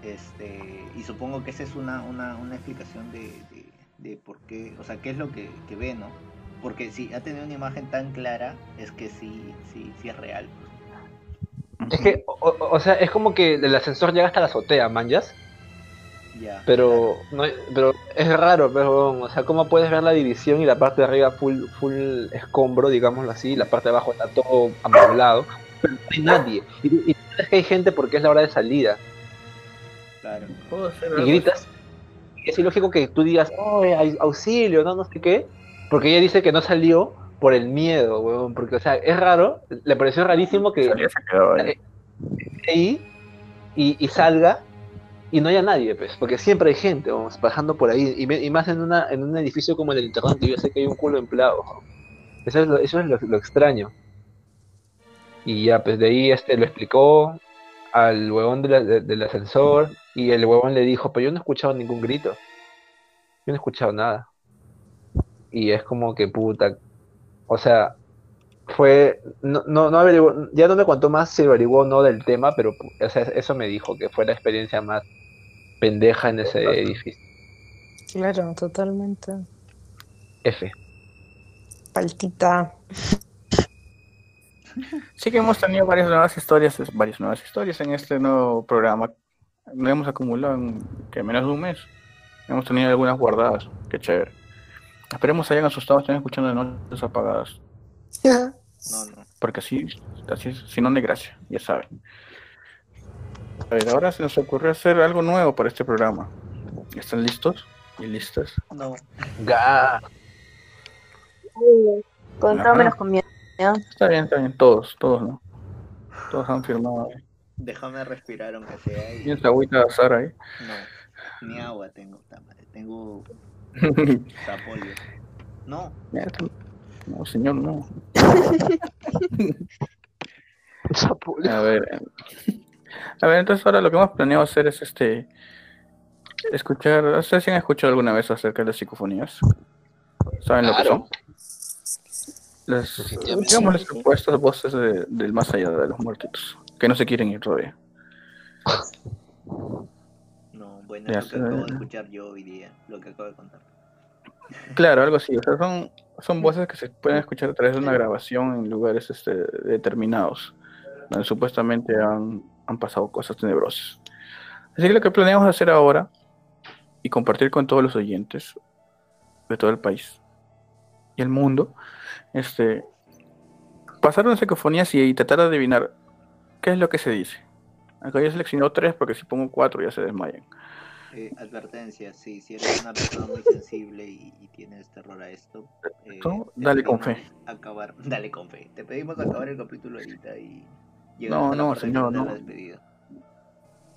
Este, y supongo que esa es una, una, una explicación de, de, de por qué, o sea, qué es lo que, que ve, ¿no? Porque si ha tenido una imagen tan clara, es que sí, sí, sí es real. pues. Es que, o, sea, es como que el ascensor llega hasta la azotea, manjas. Ya. Pero, no, pero es raro, pero, o sea, ¿cómo puedes ver la división y la parte de arriba full, full escombro, digámoslo así, y la parte de abajo está todo amueblado? Pero no hay nadie. Y, y sabes que hay gente porque es la hora de salida. Claro. Y gritas. Y es ilógico que tú digas, oh, auxilio, no, no sé qué. Porque ella dice que no salió por el miedo, weón. Porque, o sea, es raro, le pareció rarísimo que se ahí. esté ahí y, y salga y no haya nadie, pues, porque siempre hay gente vamos, bajando por ahí, y, me- y más en, una, en un edificio como el del Internet, yo sé que hay un culo. ¿no? Eso es, lo, eso es lo, lo extraño. Y ya, pues de ahí este, lo explicó al huevón de la- de- del ascensor, y el huevón le dijo, pero yo no he escuchado ningún grito. Yo no he escuchado nada. Y es como que puta. O sea, fue. No, no, no averiguó- ya no me contó más si averiguó o no del tema, pero o sea, eso me dijo, que fue la experiencia más pendeja en ese edificio. Claro, totalmente. F. Paltita. Sí que hemos tenido varias nuevas historias, varias nuevas historias en este nuevo programa. Lo hemos acumulado en que menos de un mes. Hemos tenido algunas guardadas. Qué chévere. Esperemos se hayan asustado, estén escuchando de noches apagadas. No, no. Porque así, así es, si no, de gracia, ya saben. A ver, ahora se nos ocurrió hacer algo nuevo para este programa. ¿Están listos? ¿Y listas? No. Ga. Con Ajá. todo menos con miedo. Está bien, está bien, todos, todos, ¿no? Todos han firmado. ahí. Déjame respirar aunque sea y... Tienes agüita de azar ahí. No. Ni agua tengo, Tengo zapollo. No. No, señor, no. A ver. eh, A ver, entonces ahora lo que hemos planeado hacer es este. Escuchar. No sé si han escuchado alguna vez acerca de las psicofonías. ¿Saben lo que son? Las, digamos, las supuestas voces de- del más allá de los muertitos. Que no se quieren ir todavía. No, bueno, Ya es lo que acabo de escuchar yo hoy día, lo que acabo de contar. Claro, algo así. O sea, son, son voces que se pueden escuchar a través de una grabación en lugares este, determinados, donde supuestamente han, han pasado cosas tenebrosas. Así que lo que planeamos hacer ahora y compartir con todos los oyentes de todo el país y el mundo, este, pasar una psicofonía y tratar de adivinar qué es lo que se dice. Acá yo he seleccionado tres porque si pongo cuatro ya se desmayan. Eh, advertencia, sí, si eres una persona muy sensible y, y tienes terror a esto, eh, dale con fe. Acabar, dale con fe. Te pedimos acabar el capítulo ahorita y llegar No, hasta la no, señor, no. la despedida.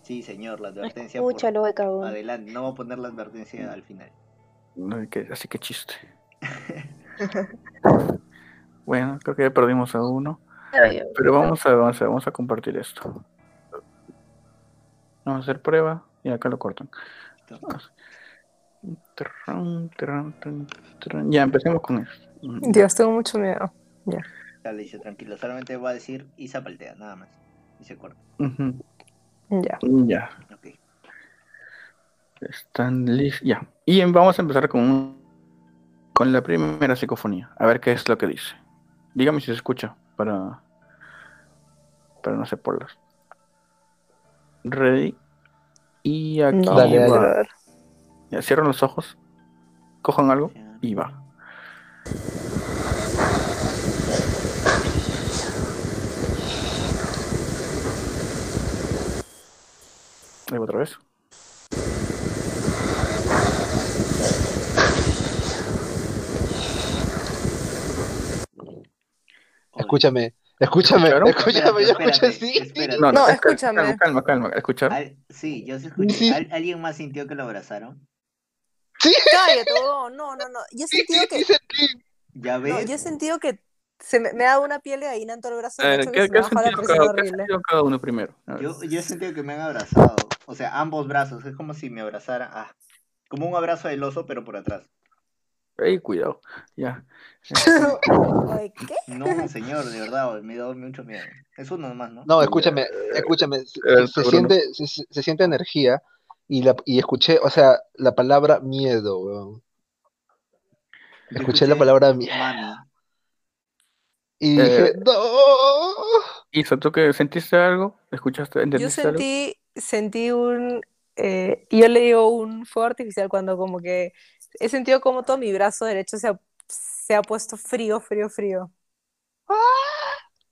Sí, señor, la advertencia. por- Escúchalo, de cagón. Adelante, no voy a poner la advertencia al final. No, que- así que chiste. Bueno, creo que ya perdimos a uno. Pero vamos a avanzar, vamos a compartir esto. Vamos a hacer prueba y acá lo cortan. Ya, empecemos con esto. Dios, tengo mucho miedo. Dale, dice, tranquilo, solamente va a decir Isa paltea, nada más. Y se corta. Ya. Ya, están listos. Ya. Y vamos a empezar con, con la primera psicofonía. A ver qué es lo que dice. Dígame si se escucha para, para no hacer por las. Ready. Y aquí No, Dale. Ya, cierran los ojos, cojan algo y va. Ahí va otra vez. Escúchame, escúchame, ¿Escucharon? escúchame, yo así. espérate. No, No, es- escúchame. Calma, calma, calma. ¿Escucharon? Al- sí, yo sí escuché. Sí. ¿Al- ¿Alguien más sintió que lo abrazaron? Sí, Cállate, no, no, no. Yo he sí, sentido sí, que. sí. ¿Ya No, ves? yo he sentido que se me, me ha dado una piel de gallina en todo el brazo A ver, derecho que ¿qué, se qué me ha baja la sentido presión cada, sentido uno primero? Yo, yo he sentido que me han abrazado. O sea, ambos brazos. Es como si me abrazara. Ah, como un abrazo del oso, pero por atrás. Ey, cuidado. Ya. ¿Qué? No, señor, de verdad, me da mucho miedo. Es uno nomás, ¿no? No, escúchame, escúchame. Se, Eh, se siente, se, se- se siente energía y, la, y escuché, o sea, la palabra miedo, weón. Escuché la palabra miedo. Y Eh, dije, ¡No! Isa, ¿tú que sentiste algo? ¿Escuchaste? Yo sentí, sentí un, eh, yo le digo un fuego artificial cuando como que he sentido como todo mi brazo derecho se ha, se ha puesto frío, frío, frío.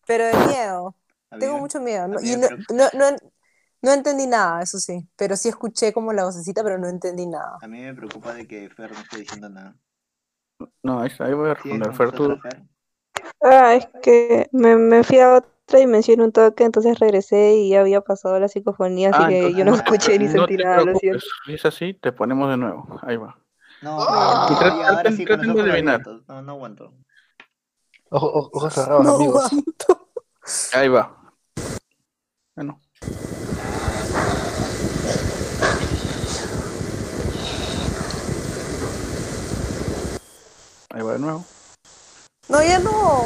Pero de miedo, A mí tengo mucho miedo. a No, y no, no, no, no entendí nada, eso sí, pero sí escuché como la vocecita, pero no entendí nada. A mí me preocupa de que Fer no esté diciendo nada. No, ahí, voy a ¿Sigues responder. Fer, tú. Ah, es que me, me fui a otra dimensión un toque, entonces regresé y ya había pasado la psicofonía, así Ah, que entonces yo no no- escuché ni sentí nada, lo siento. Si es así, te ponemos de nuevo. Ahí va. No, Ah. no, traten- ya, ahora sí, con abiertos. No, no aguanto. Ojo- ojo- ojos cerrados, No amigos. aguanto. Ahí va. Bueno. Ahí va de nuevo. No, ya no.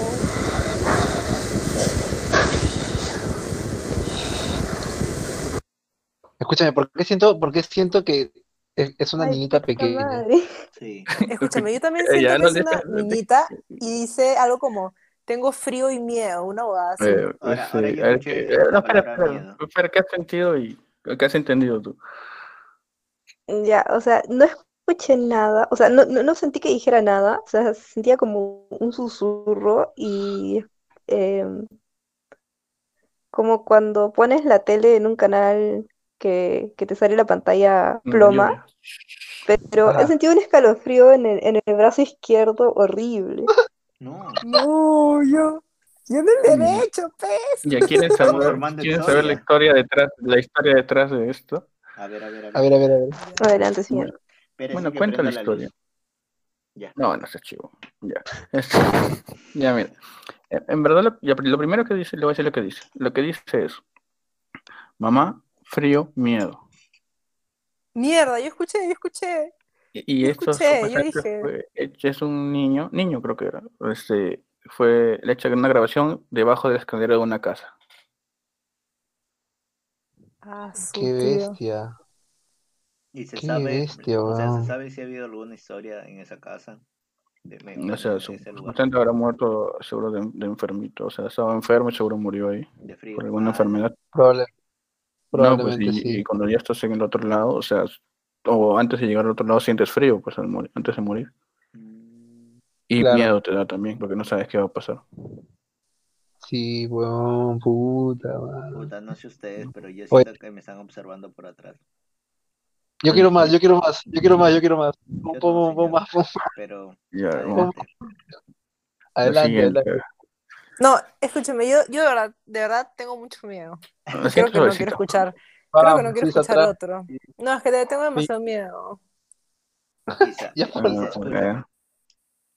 Escúchame, ¿por qué siento, por qué siento que es, es una Ay, niñita pequeña? madre. Sí. Escúchame, yo también Eh, siento ya, que es una niñita y dice algo como, tengo frío y miedo, una abogada así. Eh, Ahora- ahora escuché eh, no, espera, ¿qué has sentido y qué has entendido tú? Ya, o sea, no escuché nada, o sea, no, no, no sentí que dijera nada, o sea, sentía como un susurro y em, como cuando pones la tele en un canal que, que te sale la pantalla No, ploma, pero Ajá. he sentido un escalofrío en el, en el brazo izquierdo horrible. No. No, yo, yo en el Mm. derecho, pez. ¿Ya quieren saber, quieren saber la historia. detrás, la historia detrás de esto? A ver, a ver, a ver. A ver, a ver, a ver. Adelante, señor. Bueno, que cuenta la historia. luz. Ya. No, no sé, chivo. Ya. Ya, mira. En en verdad, lo, ya, lo primero que dice, le voy a decir lo que dice. Lo que dice es: Mamá, frío, miedo. Mierda, yo escuché, yo escuché. Y, y Yo esto escuché, yo dije. fue es un niño, niño creo que era. Este, fue le hecho una grabación debajo de la escalera de una casa. Ah, Qué tío. bestia. Y se Qué sabe, bestia, o sea, weón. se sabe si ha habido alguna historia en esa casa. De, me- O sea, de su- habrá muerto seguro de, de enfermito. O sea, estaba enfermo y seguro murió ahí de frío. por alguna Ah, enfermedad. No, pues y, sí. y cuando ya estás en el otro lado, o sea, o antes de llegar al otro lado sientes frío, pues al morir, antes de morir. mm, Y Claro. miedo te da también, porque no sabes qué va a pasar. Sí, weón, puta, man. Puta, no sé ustedes, pero yo Oye. siento que me están observando por atrás. Yo quiero más, yo quiero más, yo quiero más, yo quiero más. Yo pon, no, pon, pon señor. más. Pero Ya, adelante. Adelante. No, escúchame, yo, yo de verdad, de verdad tengo mucho miedo. Lo Creo siento que no quiero escuchar, creo que no quiero escuchar atrás. otro. No, es que le tengo demasiado miedo. Isa, Ya y Ah, ok.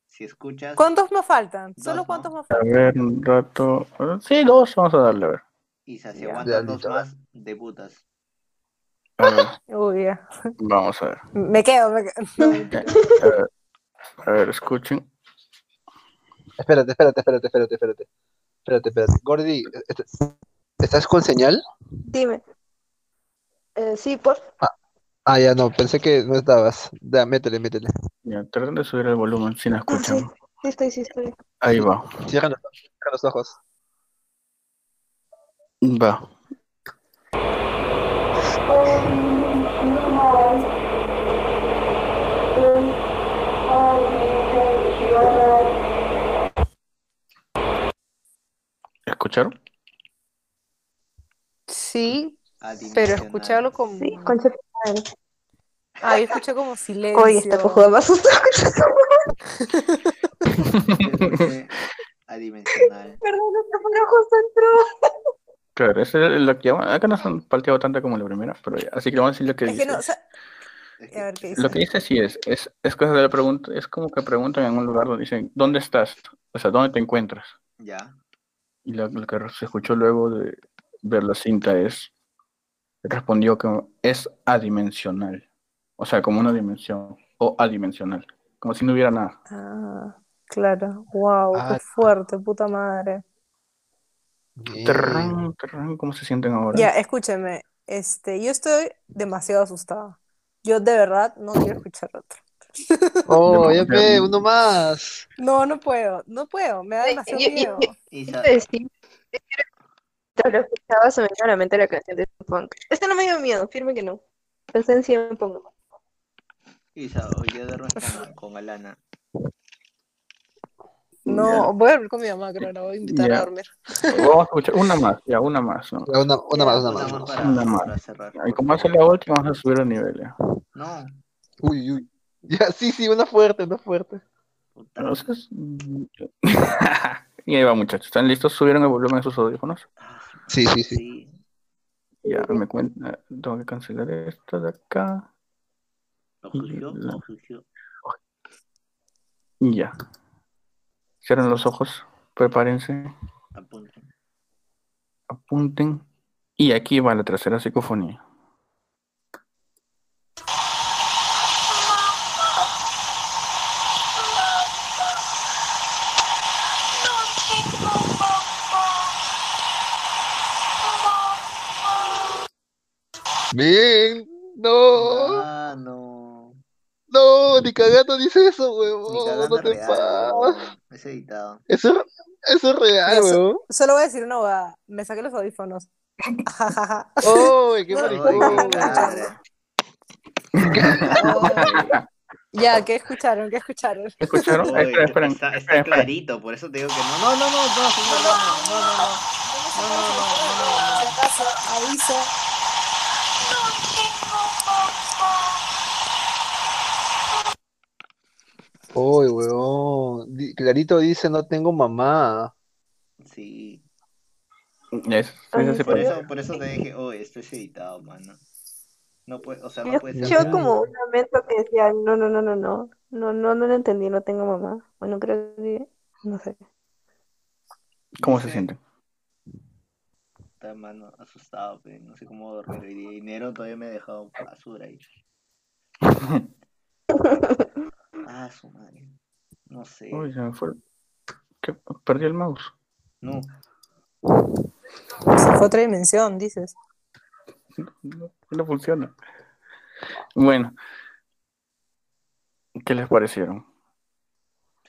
Si escuchas, ¿Cuántos me faltan? Dos, ¿Solo ¿no? cuántos me A faltan? ver, un rato. eh, Sí, dos, vamos a darle, a ver. Isa, si aguantas dos más, debutas. A ver, Uy, ya. vamos a ver. Me quedo, me quedo. No. A ver, a ver, escuchen. Espérate, espérate, espérate, espérate, espérate. Espérate, espérate. Gordy, est- ¿estás con señal? Dime. Eh, sí, por Ah, ya no, pensé que no estabas. Ya, métele, métele. Ya, traten de subir el volumen si no Ah, sí, escuchan. sí estoy, sí estoy. Ahí va. Cierra los, cierra los ojos. Va. ¿Escucharon? Sí, pero escucharlo como... Sí, concha tu madre. Ah, yo escuché como silencio. Oye, esta cojuda me asustó. Adimensional. Perdón, es que pero justo entró. Claro, esa es la que llaman. Acá no son palteado tanto como la primera, pero ya. Así que vamos a decir lo que Es dice. que no, o sea, Es Y a ver que- qué dice. Lo que dice sí es, es, es cosa de la pregunta, es como que preguntan en un lugar donde dicen, ¿dónde estás? O sea, ¿dónde te encuentras? Ya. Y lo, lo que se escuchó luego de ver la cinta es, respondió que es adimensional. O sea, como una dimensión, o adimensional, como si no hubiera nada. Ah, claro. Wow, Ah. qué fuerte, puta madre. Terrán, terrán, ¿Cómo se sienten ahora? Ya, escúcheme. Este, yo estoy demasiado asustada. Yo de verdad no quiero escuchar otro. Oh, ya ve, uno más. No, no puedo, no puedo, me da demasiado miedo. Lo escuchaba, se me vino a la mente la canción de Punk. Este no me dio miedo, firme que no. Pensé en 100 pongo. Isa, hoy día duermes con, con Alana. No, voy a dormir con mi mamá, creo, la voy a invitar Ya. a dormir. Vamos a escuchar una más, ya, una más. ¿no? Ya, Una, una más, una Una más. más una más. para, Una más. para cerrar. Y como hace la última, vamos a subir el nivel. ya. No, Uy, uy. Ya, sí, sí, una fuerte, una fuerte. Entonces, y ahí va muchachos, ¿están listos? ¿Subieron el volumen de sus audífonos? Sí, sí, sí. sí. Ya, me cuenta, tengo que cancelar esta de acá. Ojucio, La- ojucio. Y ya. Cierren los ojos, prepárense, Apunten. apunten. Y aquí va la tercera psicofonía. Bien. No, Ah, no. no, ni cagando dice eso, Ni huevón. No te pases. weón. Es editado. Eso, es- eso es real, huevón. Solo voy a decir una hueá, me saqué los audífonos. ¡Uy, qué No, maricón! qué madre. Ya, ¿qué escucharon? ¿Qué escucharon? ¿Escucharon? Oye, esperen, esperen, está, está esperen, esperen. clarito, por eso te digo que no. No, no, no, no, señor, no, no, no, no. No, no, no, no, no. Si acaso, aviso. ¡Uy, huevón! Di- Clarito dice, no tengo mamá. Sí. Es- sí, Ay, sí, ¿en sí, Por eso, por eso te dije, oh, esto es editado, mano. No puede, o sea, Yo no puede real. como un lamento que decía, no, no, no, no, no, no, no, no lo entendí, no tengo mamá. Bueno, creo que, no sé. ¿Cómo se sienten? Está, mano, asustado, pe, no sé cómo dormir hoy día. Dinero todavía me ha dejado basura ahí. Ah, su madre. No sé. Uy, se me fue. ¿Qué? Perdí el mouse. No. Se fue a otra dimensión, dices. No, no funciona. Bueno. ¿Qué les parecieron?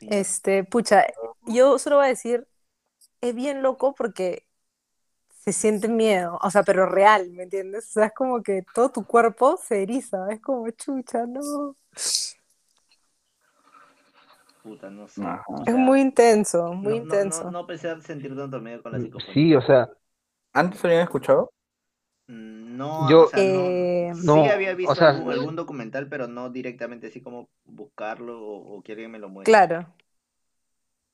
Este, pucha, yo solo voy a decir, es bien loco porque se siente miedo, o sea, pero real, ¿me entiendes? O sea, es como que todo tu cuerpo se eriza, es como chucha, no. Puta, no sé. Ajá. O Es sea, muy intenso, muy no, intenso. no, no pensé sentir tanto miedo con la psicofonía. Sí, o sea, ¿Antes habían escuchado? Mm, No, Yo- o sea, no, Eh, sí había visto o sea, algún, algún documental, pero no directamente así como buscarlo o, o que alguien me lo muestre. Claro.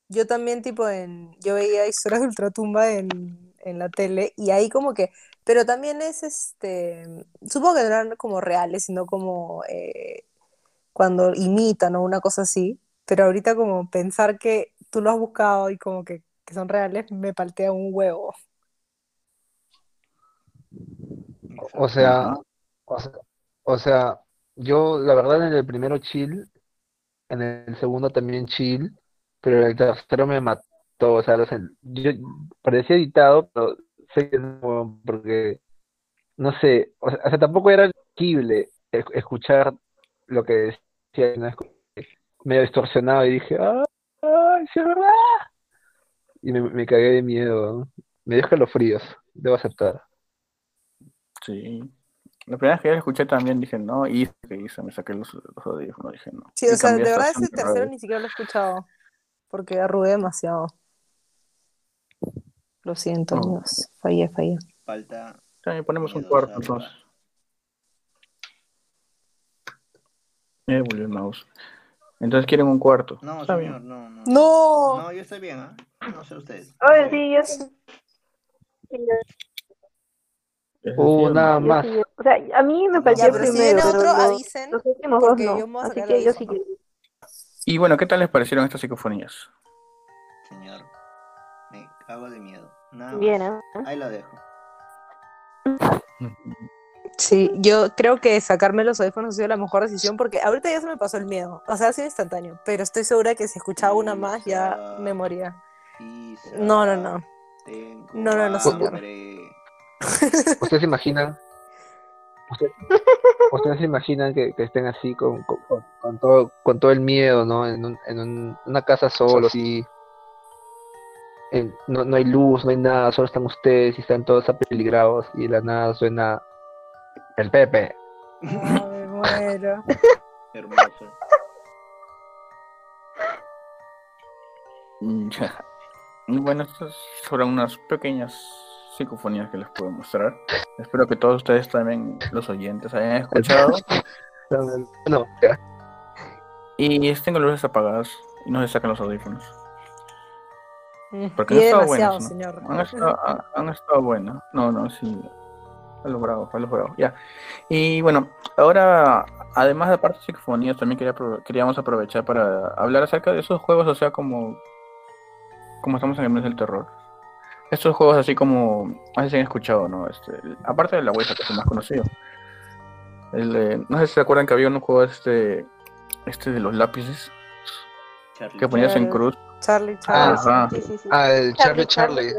Yo también, tipo, en, yo veía historias de ultratumba en, en la tele y ahí como que, pero también es este, supongo que no eran como reales, sino como eh, cuando imitan o una cosa así, pero ahorita como pensar que tú lo has buscado y como que, que son reales, me paltea un huevo. o sea, o sea, o sea, yo la verdad en el primero chill, en el segundo también chill, pero el tercero me mató, o sea, yo parecía editado, pero sé que no, porque no sé, o sea, o sea, tampoco era legible es- escuchar lo que decía, ¿no? Es como que medio distorsionado y dije, ¡ay, ay, sí es verdad! Y me, me cagué de miedo, ¿no? Me dio escalofríos, debo aceptar. Sí. La primera vez que yo la escuché también dije no, y que hice, me saqué los, los audífonos, dije no. Sí, o sea, de verdad ese tercero radio. ni siquiera lo he escuchado porque arrugué demasiado. Lo siento, amigos. Fallé, fallé. Falta. También ponemos un cuarto entonces. Eh, volvió el mouse. Entonces quieren un cuarto. No, Está señor, bien. no, no. ¡No! No, yo estoy bien, ¿ah? No sé ustedes. Oye, sí, yo sí. Uh, nada más. sí- o sea, a mí me pareció Ya, pero si primero, viene otro, los- avisen. los últimos dos no. yo Así que yo sí quiero. Y bueno, ¿qué tal les parecieron estas psicofonías? Señor, me cago de miedo. Nada Bien, más. ¿eh? Ahí lo dejo. Sí, yo creo que sacarme los audífonos ha sido la mejor decisión porque ahorita ya se me pasó el miedo. O sea, ha sido instantáneo, pero estoy segura que si escuchaba una más ya me moría. No, no, no. No, no, no, señor. ¿Ustedes se imaginan? ¿Ustedes, ustedes se imaginan que, que estén así con, con, con- con todo, con todo el miedo, ¿no? En, un- en un- una casa solo, así. en- no, no hay luz, no hay nada, solo están ustedes y están todos apeligrados y de la nada suena el Pepe. No, me muero. Hermoso. Mm, ya. Bueno, estas fueron unas pequeñas psicofonías que les puedo mostrar. Espero que todos ustedes también, los oyentes, hayan escuchado No, ya. y estén con luces apagadas y no se sacan los audífonos. Porque han estado señor. Han estado, han- han estado buenas. No, no, sí. Ha logrado. Ya. Y bueno, ahora, además de aparte de psicofonías, también quería, queríamos aprovechar para hablar acerca de esos juegos, o sea, como, como estamos en el mes del terror. Estos juegos así como, no sé si han escuchado, ¿no? Este, el- aparte de la Ouija, que es el más conocido. El, de- no sé si se acuerdan que había un juego este, este de los lápices, Charlie. que ponías en cruz. Charlie, Ah, Charlie. Ajá. Sí, sí, sí. Ah, el Charlie Charlie.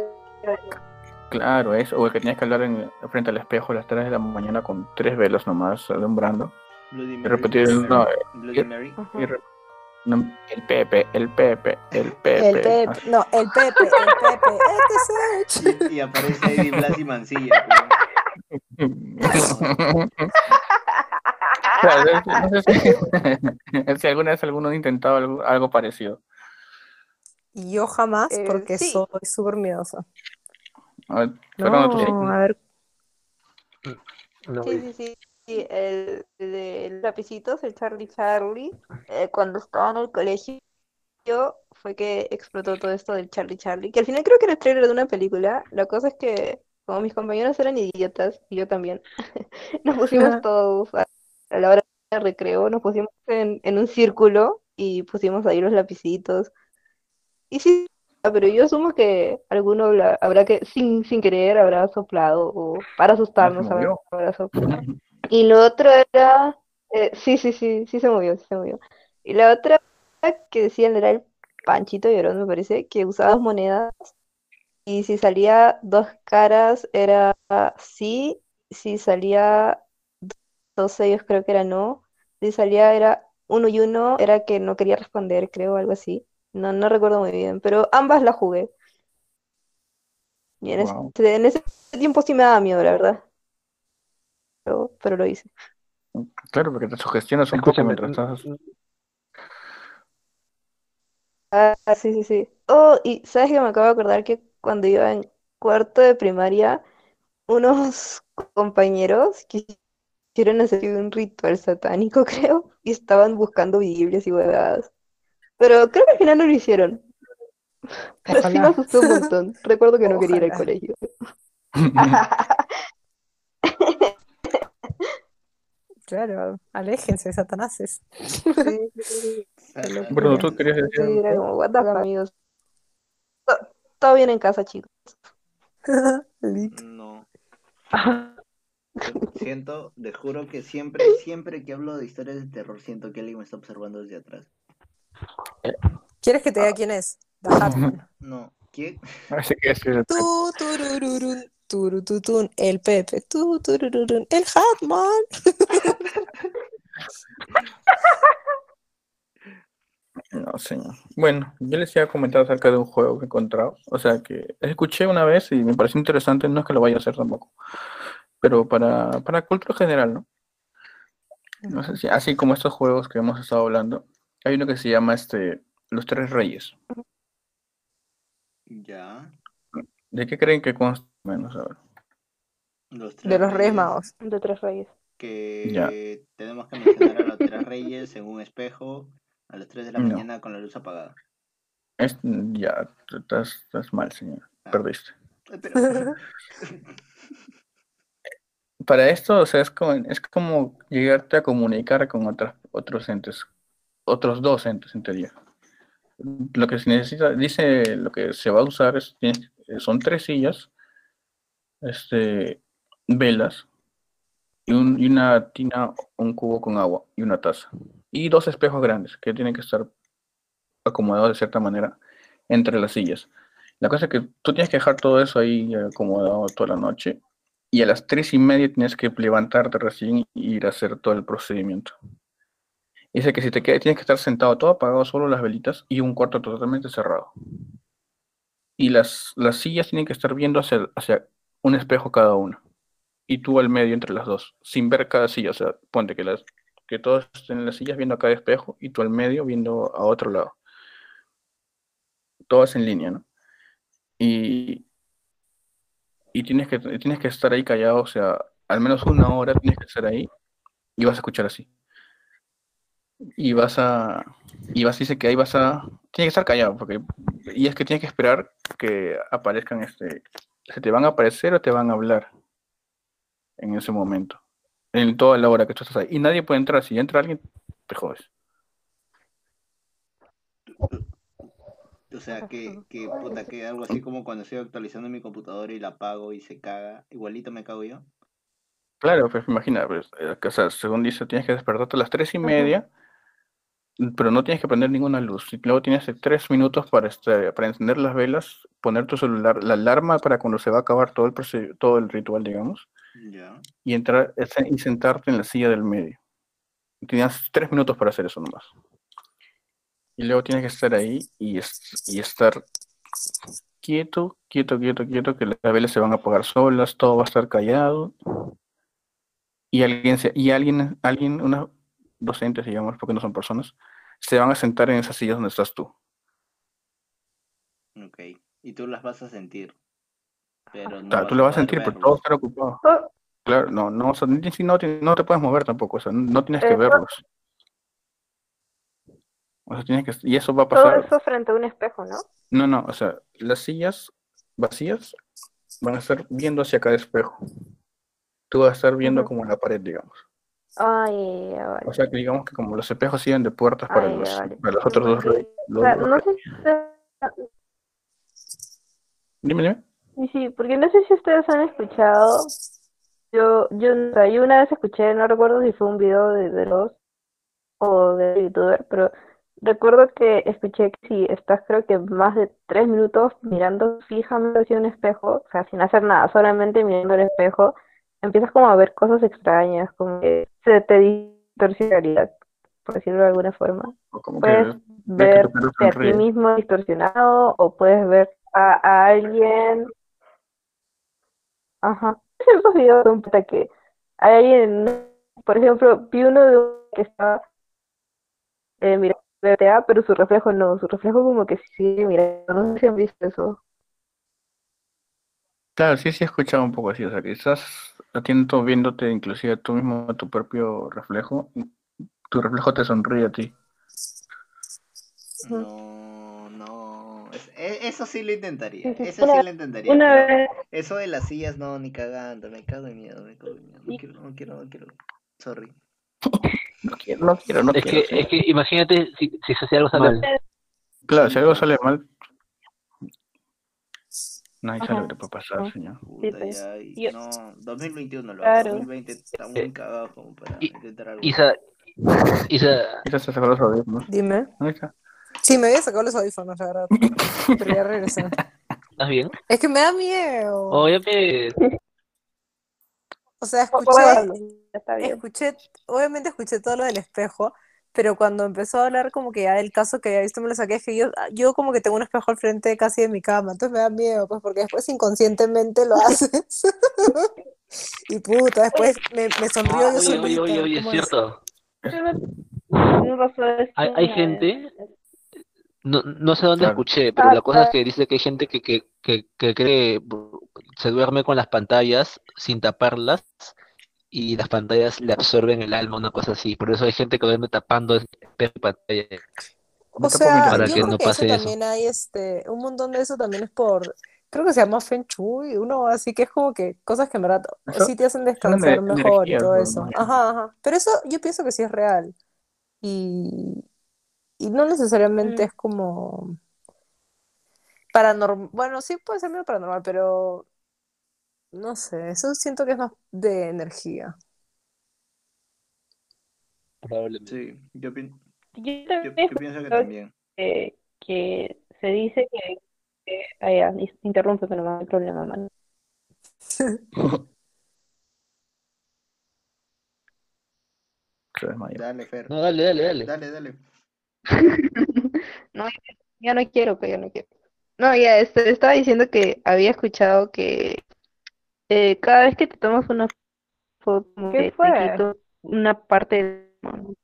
Claro, eso, o el que tenías que hablar en, frente al espejo a las 3 de la mañana con tres velas nomás alumbrando. Bloody Mary. repetir el no, Bloody Mary. Y no, el Pepe, el Pepe, el Pepe. El Pepe, no, el Pepe, el Pepe, este es Y, y aparece Eddie Blas y Mancilla. Claro, no sé si, si alguna vez alguno ha intentado algo, algo parecido. Y yo jamás, Eh, porque sí. soy súper miedosa. A ver. No, a ver, No, Sí, sí, sí. sí, El, de los lapicitos, el Charlie Charlie, eh, cuando estaba en el colegio, fue que explotó todo esto del Charlie Charlie, que al final creo que era el trailer de una película. La cosa es que, como mis compañeros eran idiotas, y yo también, nos pusimos todos a, a la hora de recreo, nos pusimos en, en un círculo y pusimos ahí los lapicitos. Y sí, pero yo asumo que alguno habrá que, sin, sin querer, habrá soplado, o para asustarnos, habrá, habrá soplado. Y lo otro era, eh, sí, sí, sí, sí se movió, sí se movió. Y la otra que decían era el Panchito Llorón, me parece, que usabas monedas y si salía dos caras era sí, si salía dos sellos creo que era no, si salía era uno y uno era que no quería responder, creo, algo así. No, no recuerdo muy bien, pero ambas las jugué. Y en ese, Wow. en ese tiempo sí me daba miedo, la verdad. Pero, pero lo hice. Claro, porque te sugestionas un poco mientras estás. Ah, sí, sí, sí. Oh, y sabes que me acabo de acordar que cuando iba en cuarto de primaria, unos compañeros quisieron hacer un ritual satánico, creo, y estaban buscando Biblias y huevadas. Pero creo que al final no lo hicieron. Pero sí me Ojalá. asustó un montón. Recuerdo que no quería ir al Ojalá. colegio. claro, aléjense, satanases. Sí, Bruno, tú querías decir Sí, algo? era como, what the amigos. To- Todo bien en casa, chicos. No. Siento, te juro que siempre, siempre que hablo de historias de terror, siento que alguien me está observando desde atrás. ¿Quieres que te diga quién es? The Hatman. No, ¿qué? Así que sí, Tu, turururun, turututun, el Pepe. Turururun, el Hatman. No, señor. Bueno, yo les iba a comentar acerca de un juego que he encontrado. O sea, que escuché una vez y me pareció interesante. No es que lo vaya a hacer tampoco. Pero para, para cultura general, ¿no? No sé si, así como estos juegos que hemos estado hablando, hay uno que se llama este Los Tres Reyes. Ya. ¿De qué creen que consta? Menos, a ver. Los De los tres Reyes Magos. De tres reyes. Que Ya. tenemos que mencionar a los tres reyes en un espejo a las 3 de la No. mañana con la luz apagada. Es, ya, estás, estás mal, señor. Ah. Perdiste. Pero, para esto, o sea, es como, es como llegarte a comunicar con otras, otros entes, otros dos entes en teoría. Lo que se necesita, dice, lo que se va a usar es, son tres sillas, este, velas, y, y una tina, un cubo con agua y una taza. Y dos espejos grandes que tienen que estar acomodados de cierta manera entre las sillas. La cosa es que tú tienes que dejar todo eso ahí acomodado toda la noche y a las tres y media tienes que levantarte recién y ir a hacer todo el procedimiento. Dice que si te quedas, tienes que estar sentado todo apagado, solo las velitas y un cuarto totalmente cerrado. Y las, las sillas tienen que estar viendo hacia, hacia un espejo cada una. Y tú al medio entre las dos, sin ver cada silla. O sea, ponte que, las, que todos estén en las sillas viendo a cada espejo y tú al medio viendo a otro lado. Todas en línea, ¿no? Y, y tienes que, tienes que estar ahí callado, o sea, al menos una hora tienes que estar ahí y vas a escuchar así. Y vas a, y vas, dice que ahí vas a, tienes que estar callado, porque, y es que tienes que esperar que aparezcan, este, se te van a aparecer o te van a hablar en ese momento, en toda la hora que tú estás ahí. Y nadie puede entrar, si entra alguien, te jodes. O sea, que, que, puta, que algo así como cuando estoy actualizando mi computadora y la apago y se caga, igualito me cago yo. Claro, pues imagina, pues, eh, que, o sea, según dice, tienes que despertarte a las tres y media, pero no tienes que prender ninguna luz. Y luego tienes tres minutos para, este, para encender las velas, poner tu celular, la alarma para cuando se va a acabar todo el, todo el ritual, digamos, Ya. y entrar eh, y sentarte en la silla del medio. Tienes tres minutos para hacer eso nomás. Y luego tienes que estar ahí y, es- y estar quieto, quieto, quieto, quieto, que las velas se van a apagar solas, todo va a estar callado. Y alguien, se- y alguien, alguien, unos docentes, digamos, porque no son personas, se van a sentar en esas sillas donde estás tú. Ok. Y tú las vas a sentir. Pero no Claro, tú vas lo vas a sentir, pero verlos. todo estar ocupado. Oh, Claro, no, no, o sea, no, te- no te puedes mover tampoco, o sea, no tienes que verlos. O sea, tienes que, y eso va a todo pasar. eso frente a un espejo, ¿no? No, no, o sea, las sillas vacías van a estar viendo hacia cada espejo. Tú vas a estar viendo como la pared, digamos. Ay, vale. O sea, que digamos que como los espejos sirven de puertas para, Ay, los, vale. para los otros dos reyes. o sea, no sé si Dime, dime. Sí, sí, porque no sé si ustedes han escuchado. Yo, yo, o sea, yo una vez escuché, no recuerdo si fue un video de, de los o de youtuber, pero recuerdo que escuché que si estás, creo que más de tres minutos mirando fijamente hacia un espejo, o sea, sin hacer nada, solamente mirando el espejo, empiezas como a ver cosas extrañas, como que se te distorsiona la realidad, por decirlo de alguna forma. O como Puedes que ver a ti mismo distorsionado o puedes ver a, a alguien. Ajá. Ciertos videos son puta que hay alguien, por ejemplo, vi uno de un que estaba eh, mirando GTA, pero su reflejo no, su reflejo como que sigue mirando. No sé si han visto eso. Claro, sí, sí he escuchado un poco así, o sea, que atento viéndote inclusive tú mismo a tu propio reflejo, tu reflejo te sonríe a ti. No, no. Es- e- eso sí lo intentaría. Eso sí lo intentaría. Una vez, Eso de las sillas, no, ni cagando. Me cago de miedo, me cago de miedo. No quiero, no quiero, no quiero. Sorry. No quiero, no quiero, no Es quiero. que, sí. es que imagínate si, si se hace algo sale mal. Claro, si algo sale mal, nadie sabe Ajá. lo que te puede pasar, Ajá. señor. Puta, pues. ya. y- Yo- No, 2021 lo Claro. hago. 2020 está muy Eh, cagado como para y- intentar algo. Isa, Isa, Quizás se sacó los audífonos. Dime. Ahí está. Sí, me había sacado los audífonos, la verdad. Pero ya regresé. ¿estás bien? Es que me da miedo. Oye, me... O sea, escuché, escuché, obviamente escuché todo lo del espejo, pero cuando empezó a hablar como que ya del caso que había visto me lo saqué, es que yo, yo como que tengo un espejo al frente casi de mi cama, entonces me da miedo, pues porque después inconscientemente lo haces. Y puta, después me, me sonrío yo Oye, oye, oye, oye, es ¿cómo cierto. Hay, hay gente, no, no sé dónde Claro. escuché, pero Ah, la cosa es ah. que dice que hay gente que, que, que, que cree, se duerme con las pantallas sin taparlas y las pantallas le absorben el alma, una cosa así. Por eso hay gente que duerme tapando de pantalla. O sea. Para yo que creo no que pase eso eso. también hay, este, un montón de eso también es por creo que se llama Feng Shui, uno así que es como que cosas que en verdad Eso sí te hacen descansar de mejor y todo eso. Ajá, ajá. Pero eso yo pienso que sí es real. Y, y no necesariamente Mm. es como paranormal. Bueno, sí puede ser medio paranormal, pero no sé, eso siento que es más de energía. Probablemente. Sí, yo, Yo yo, también yo pienso que también. que, que se dice que, que ah, ya, interrumpe, pero no hay problema, man. Dale, Fer. No, dale, dale, dale. Dale, dale. No, ya, no quiero, que ya no quiero. No, ya, este, estaba diciendo que había escuchado que eh, cada vez que te tomas una foto, como ¿Qué que te fue? quito una parte de... no,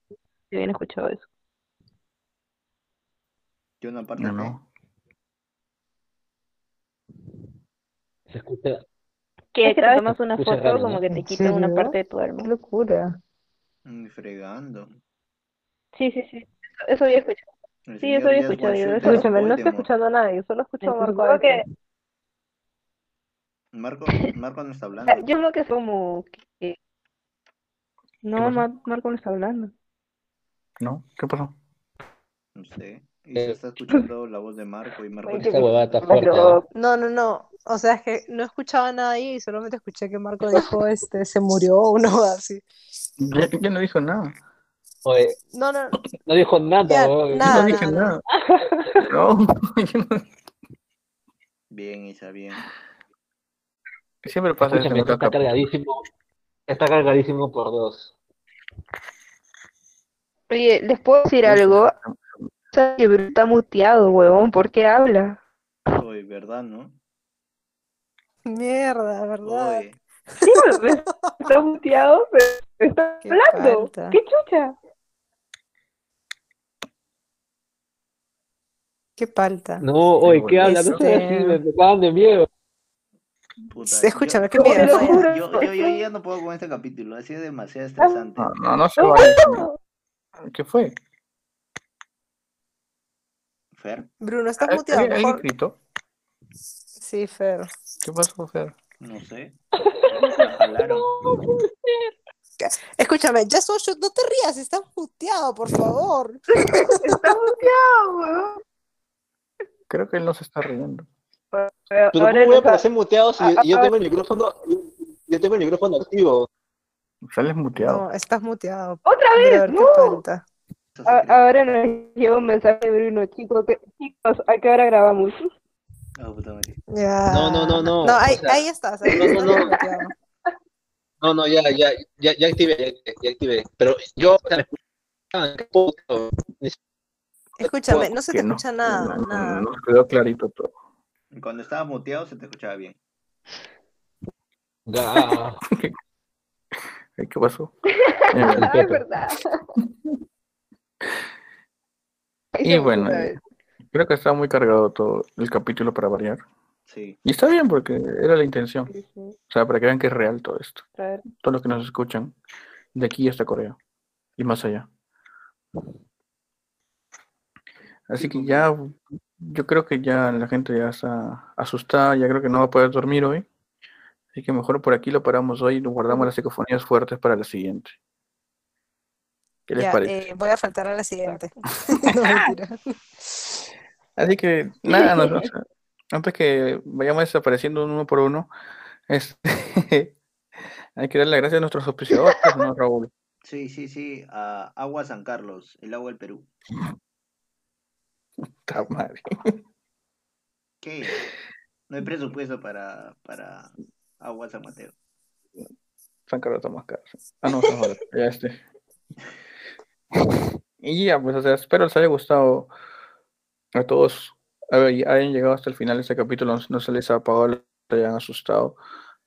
si habían escuchado eso. Yo una parte No, no. Se escucha. Que cada te vez que tomas una foto, raro, como ¿no? que te ¿En quitan una parte de tu alma. Qué locura. Mm, fregando. Sí, sí, sí. Eso, eso había escuchado. Sí, eso había escuchado yo, no estoy escuchando a nadie, solo escucho a Marco que Marco, Marco no está hablando. Yo creo que es como que... No? Mar- Marco no está hablando. ¿No? ¿Qué pasó? No sé. Y se está escuchando la voz de Marco y Marco no. Pero ¿ah? No, no, no. O sea, es que no escuchaba a nadie y solamente escuché que Marco dijo, este, se murió o uno así. Ya, ya no dijo nada. Oye, No, no, no dijo nada, Ya, nada. no dije nada. No, yo no- Bien, Isa, bien. Siempre pasa eso está cargadísimo. Está cargadísimo por dos. Oye, ¿les puedo decir algo? Está muteado, huevón. ¿Por qué habla? Oye, ¿verdad, no? mierda, ¿verdad? Oye, Sí, está muteado, pero está Qué hablando. falta. ¿Qué chucha? Qué palta. No, oye, ¿qué habla? No sé si me me de miedo. Puta. Escúchame, qué yo- miedo, yo- juro. Yo, yo, yo ya no puedo con este capítulo, ha sido demasiado estresante. No, no, no se vale. ¿Qué fue? Fer, Bruno, ¿estás ¿Alguien muteado? Mejor. gritó? Sí, Fer. ¿Qué pasó, Fer? no sé. Jalaron. Escúchame, ya soy yo, no te rías, estás muteado, por favor. Está muteado, huevón. Creo que él no se está riendo. Pero Pero ¿cómo ahora voy a aparecer muteado si Ah, yo ah, tengo el micrófono, yo tengo el micrófono activo? Sales muteado. No, estás muteado. ¡Otra vez! ¡No! A-. Ahora nos llega un mensaje de Bruno, chicos, que- chicos, ¿a qué hora grabamos? Ah, puta madre. Ya. No, no, no, no, No, ahí, o sea, ahí estás, ahí no, no, no. No, no, ya, ya, ya, ya activé, ya, ya activé. Pero yo. Escúchame, no se te no. escucha nada, No, no, nada. no, quedó clarito todo. Cuando estaba muteado se te escuchaba bien. Ah, ¿Eh, ¿Qué pasó? Ah, es verdad. y bueno, creo que está muy cargado todo el capítulo para variar. Sí. Y está bien porque era la intención. Sí, sí. O sea, para que vean que es real todo esto. A ver. Todo lo que nos escuchan de aquí hasta Corea y más allá. Así que ya, yo creo que ya la gente ya está asustada, ya creo que no va a poder dormir hoy. Así que mejor por aquí lo paramos hoy y nos guardamos las psicofonías fuertes para la siguiente. ¿Qué les Ya, parece? eh, voy a faltar a la siguiente. No. Así que nada, no, antes que vayamos desapareciendo uno por uno, este, hay que darle las gracias a nuestros auspiciadores, ¿no, Raúl? Sí, sí, sí. A Agua San Carlos, el agua del Perú. Ta madre. ¿Qué? No hay presupuesto para, para Agua San Mateo. San Carlos está más caro. Ah, no, San ya este. Y ya, pues, o sea, espero les haya gustado a todos. A ver, hayan llegado hasta el final de este capítulo, no, no se les ha apagado, no se hayan asustado,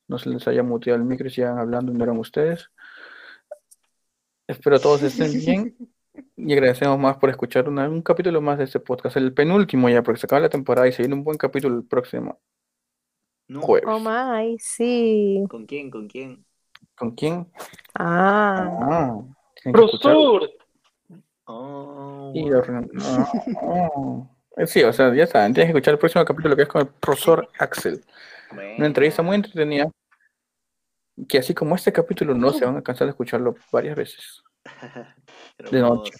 no se les haya muteado el micro y sigan hablando y no eran ustedes. Espero todos estén bien y agradecemos más por escuchar una- un capítulo más de este podcast, el penúltimo ya, porque se acaba la temporada y se viene un buen capítulo el próximo No. jueves. Oh my, sí. ¿Con quién? ¿Con quién? ¿Con quién? Ah, Ah. ¡Profesor! Oh, Y Sí, o sea, ya saben, tienes que escuchar el próximo capítulo que es con el profesor Axel. Una entrevista muy entretenida. Que así como este capítulo no se van a cansar de escucharlo varias veces. de noche.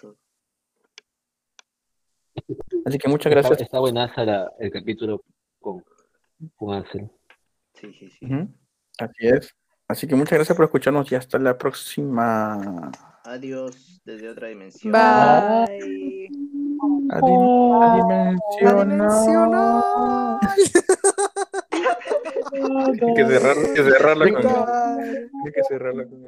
Así que muchas Está, gracias. está buenaza la- el capítulo con, con Ansel. Sí, sí, sí. Ujú, Así es. Así que muchas gracias por escucharnos y hasta la próxima. Adiós desde otra dimensión. Bye. Adim- adimensional. Adimensional. Hay que cerrarlo, hay que cerrarlo con Bye. hay que cerrarlo con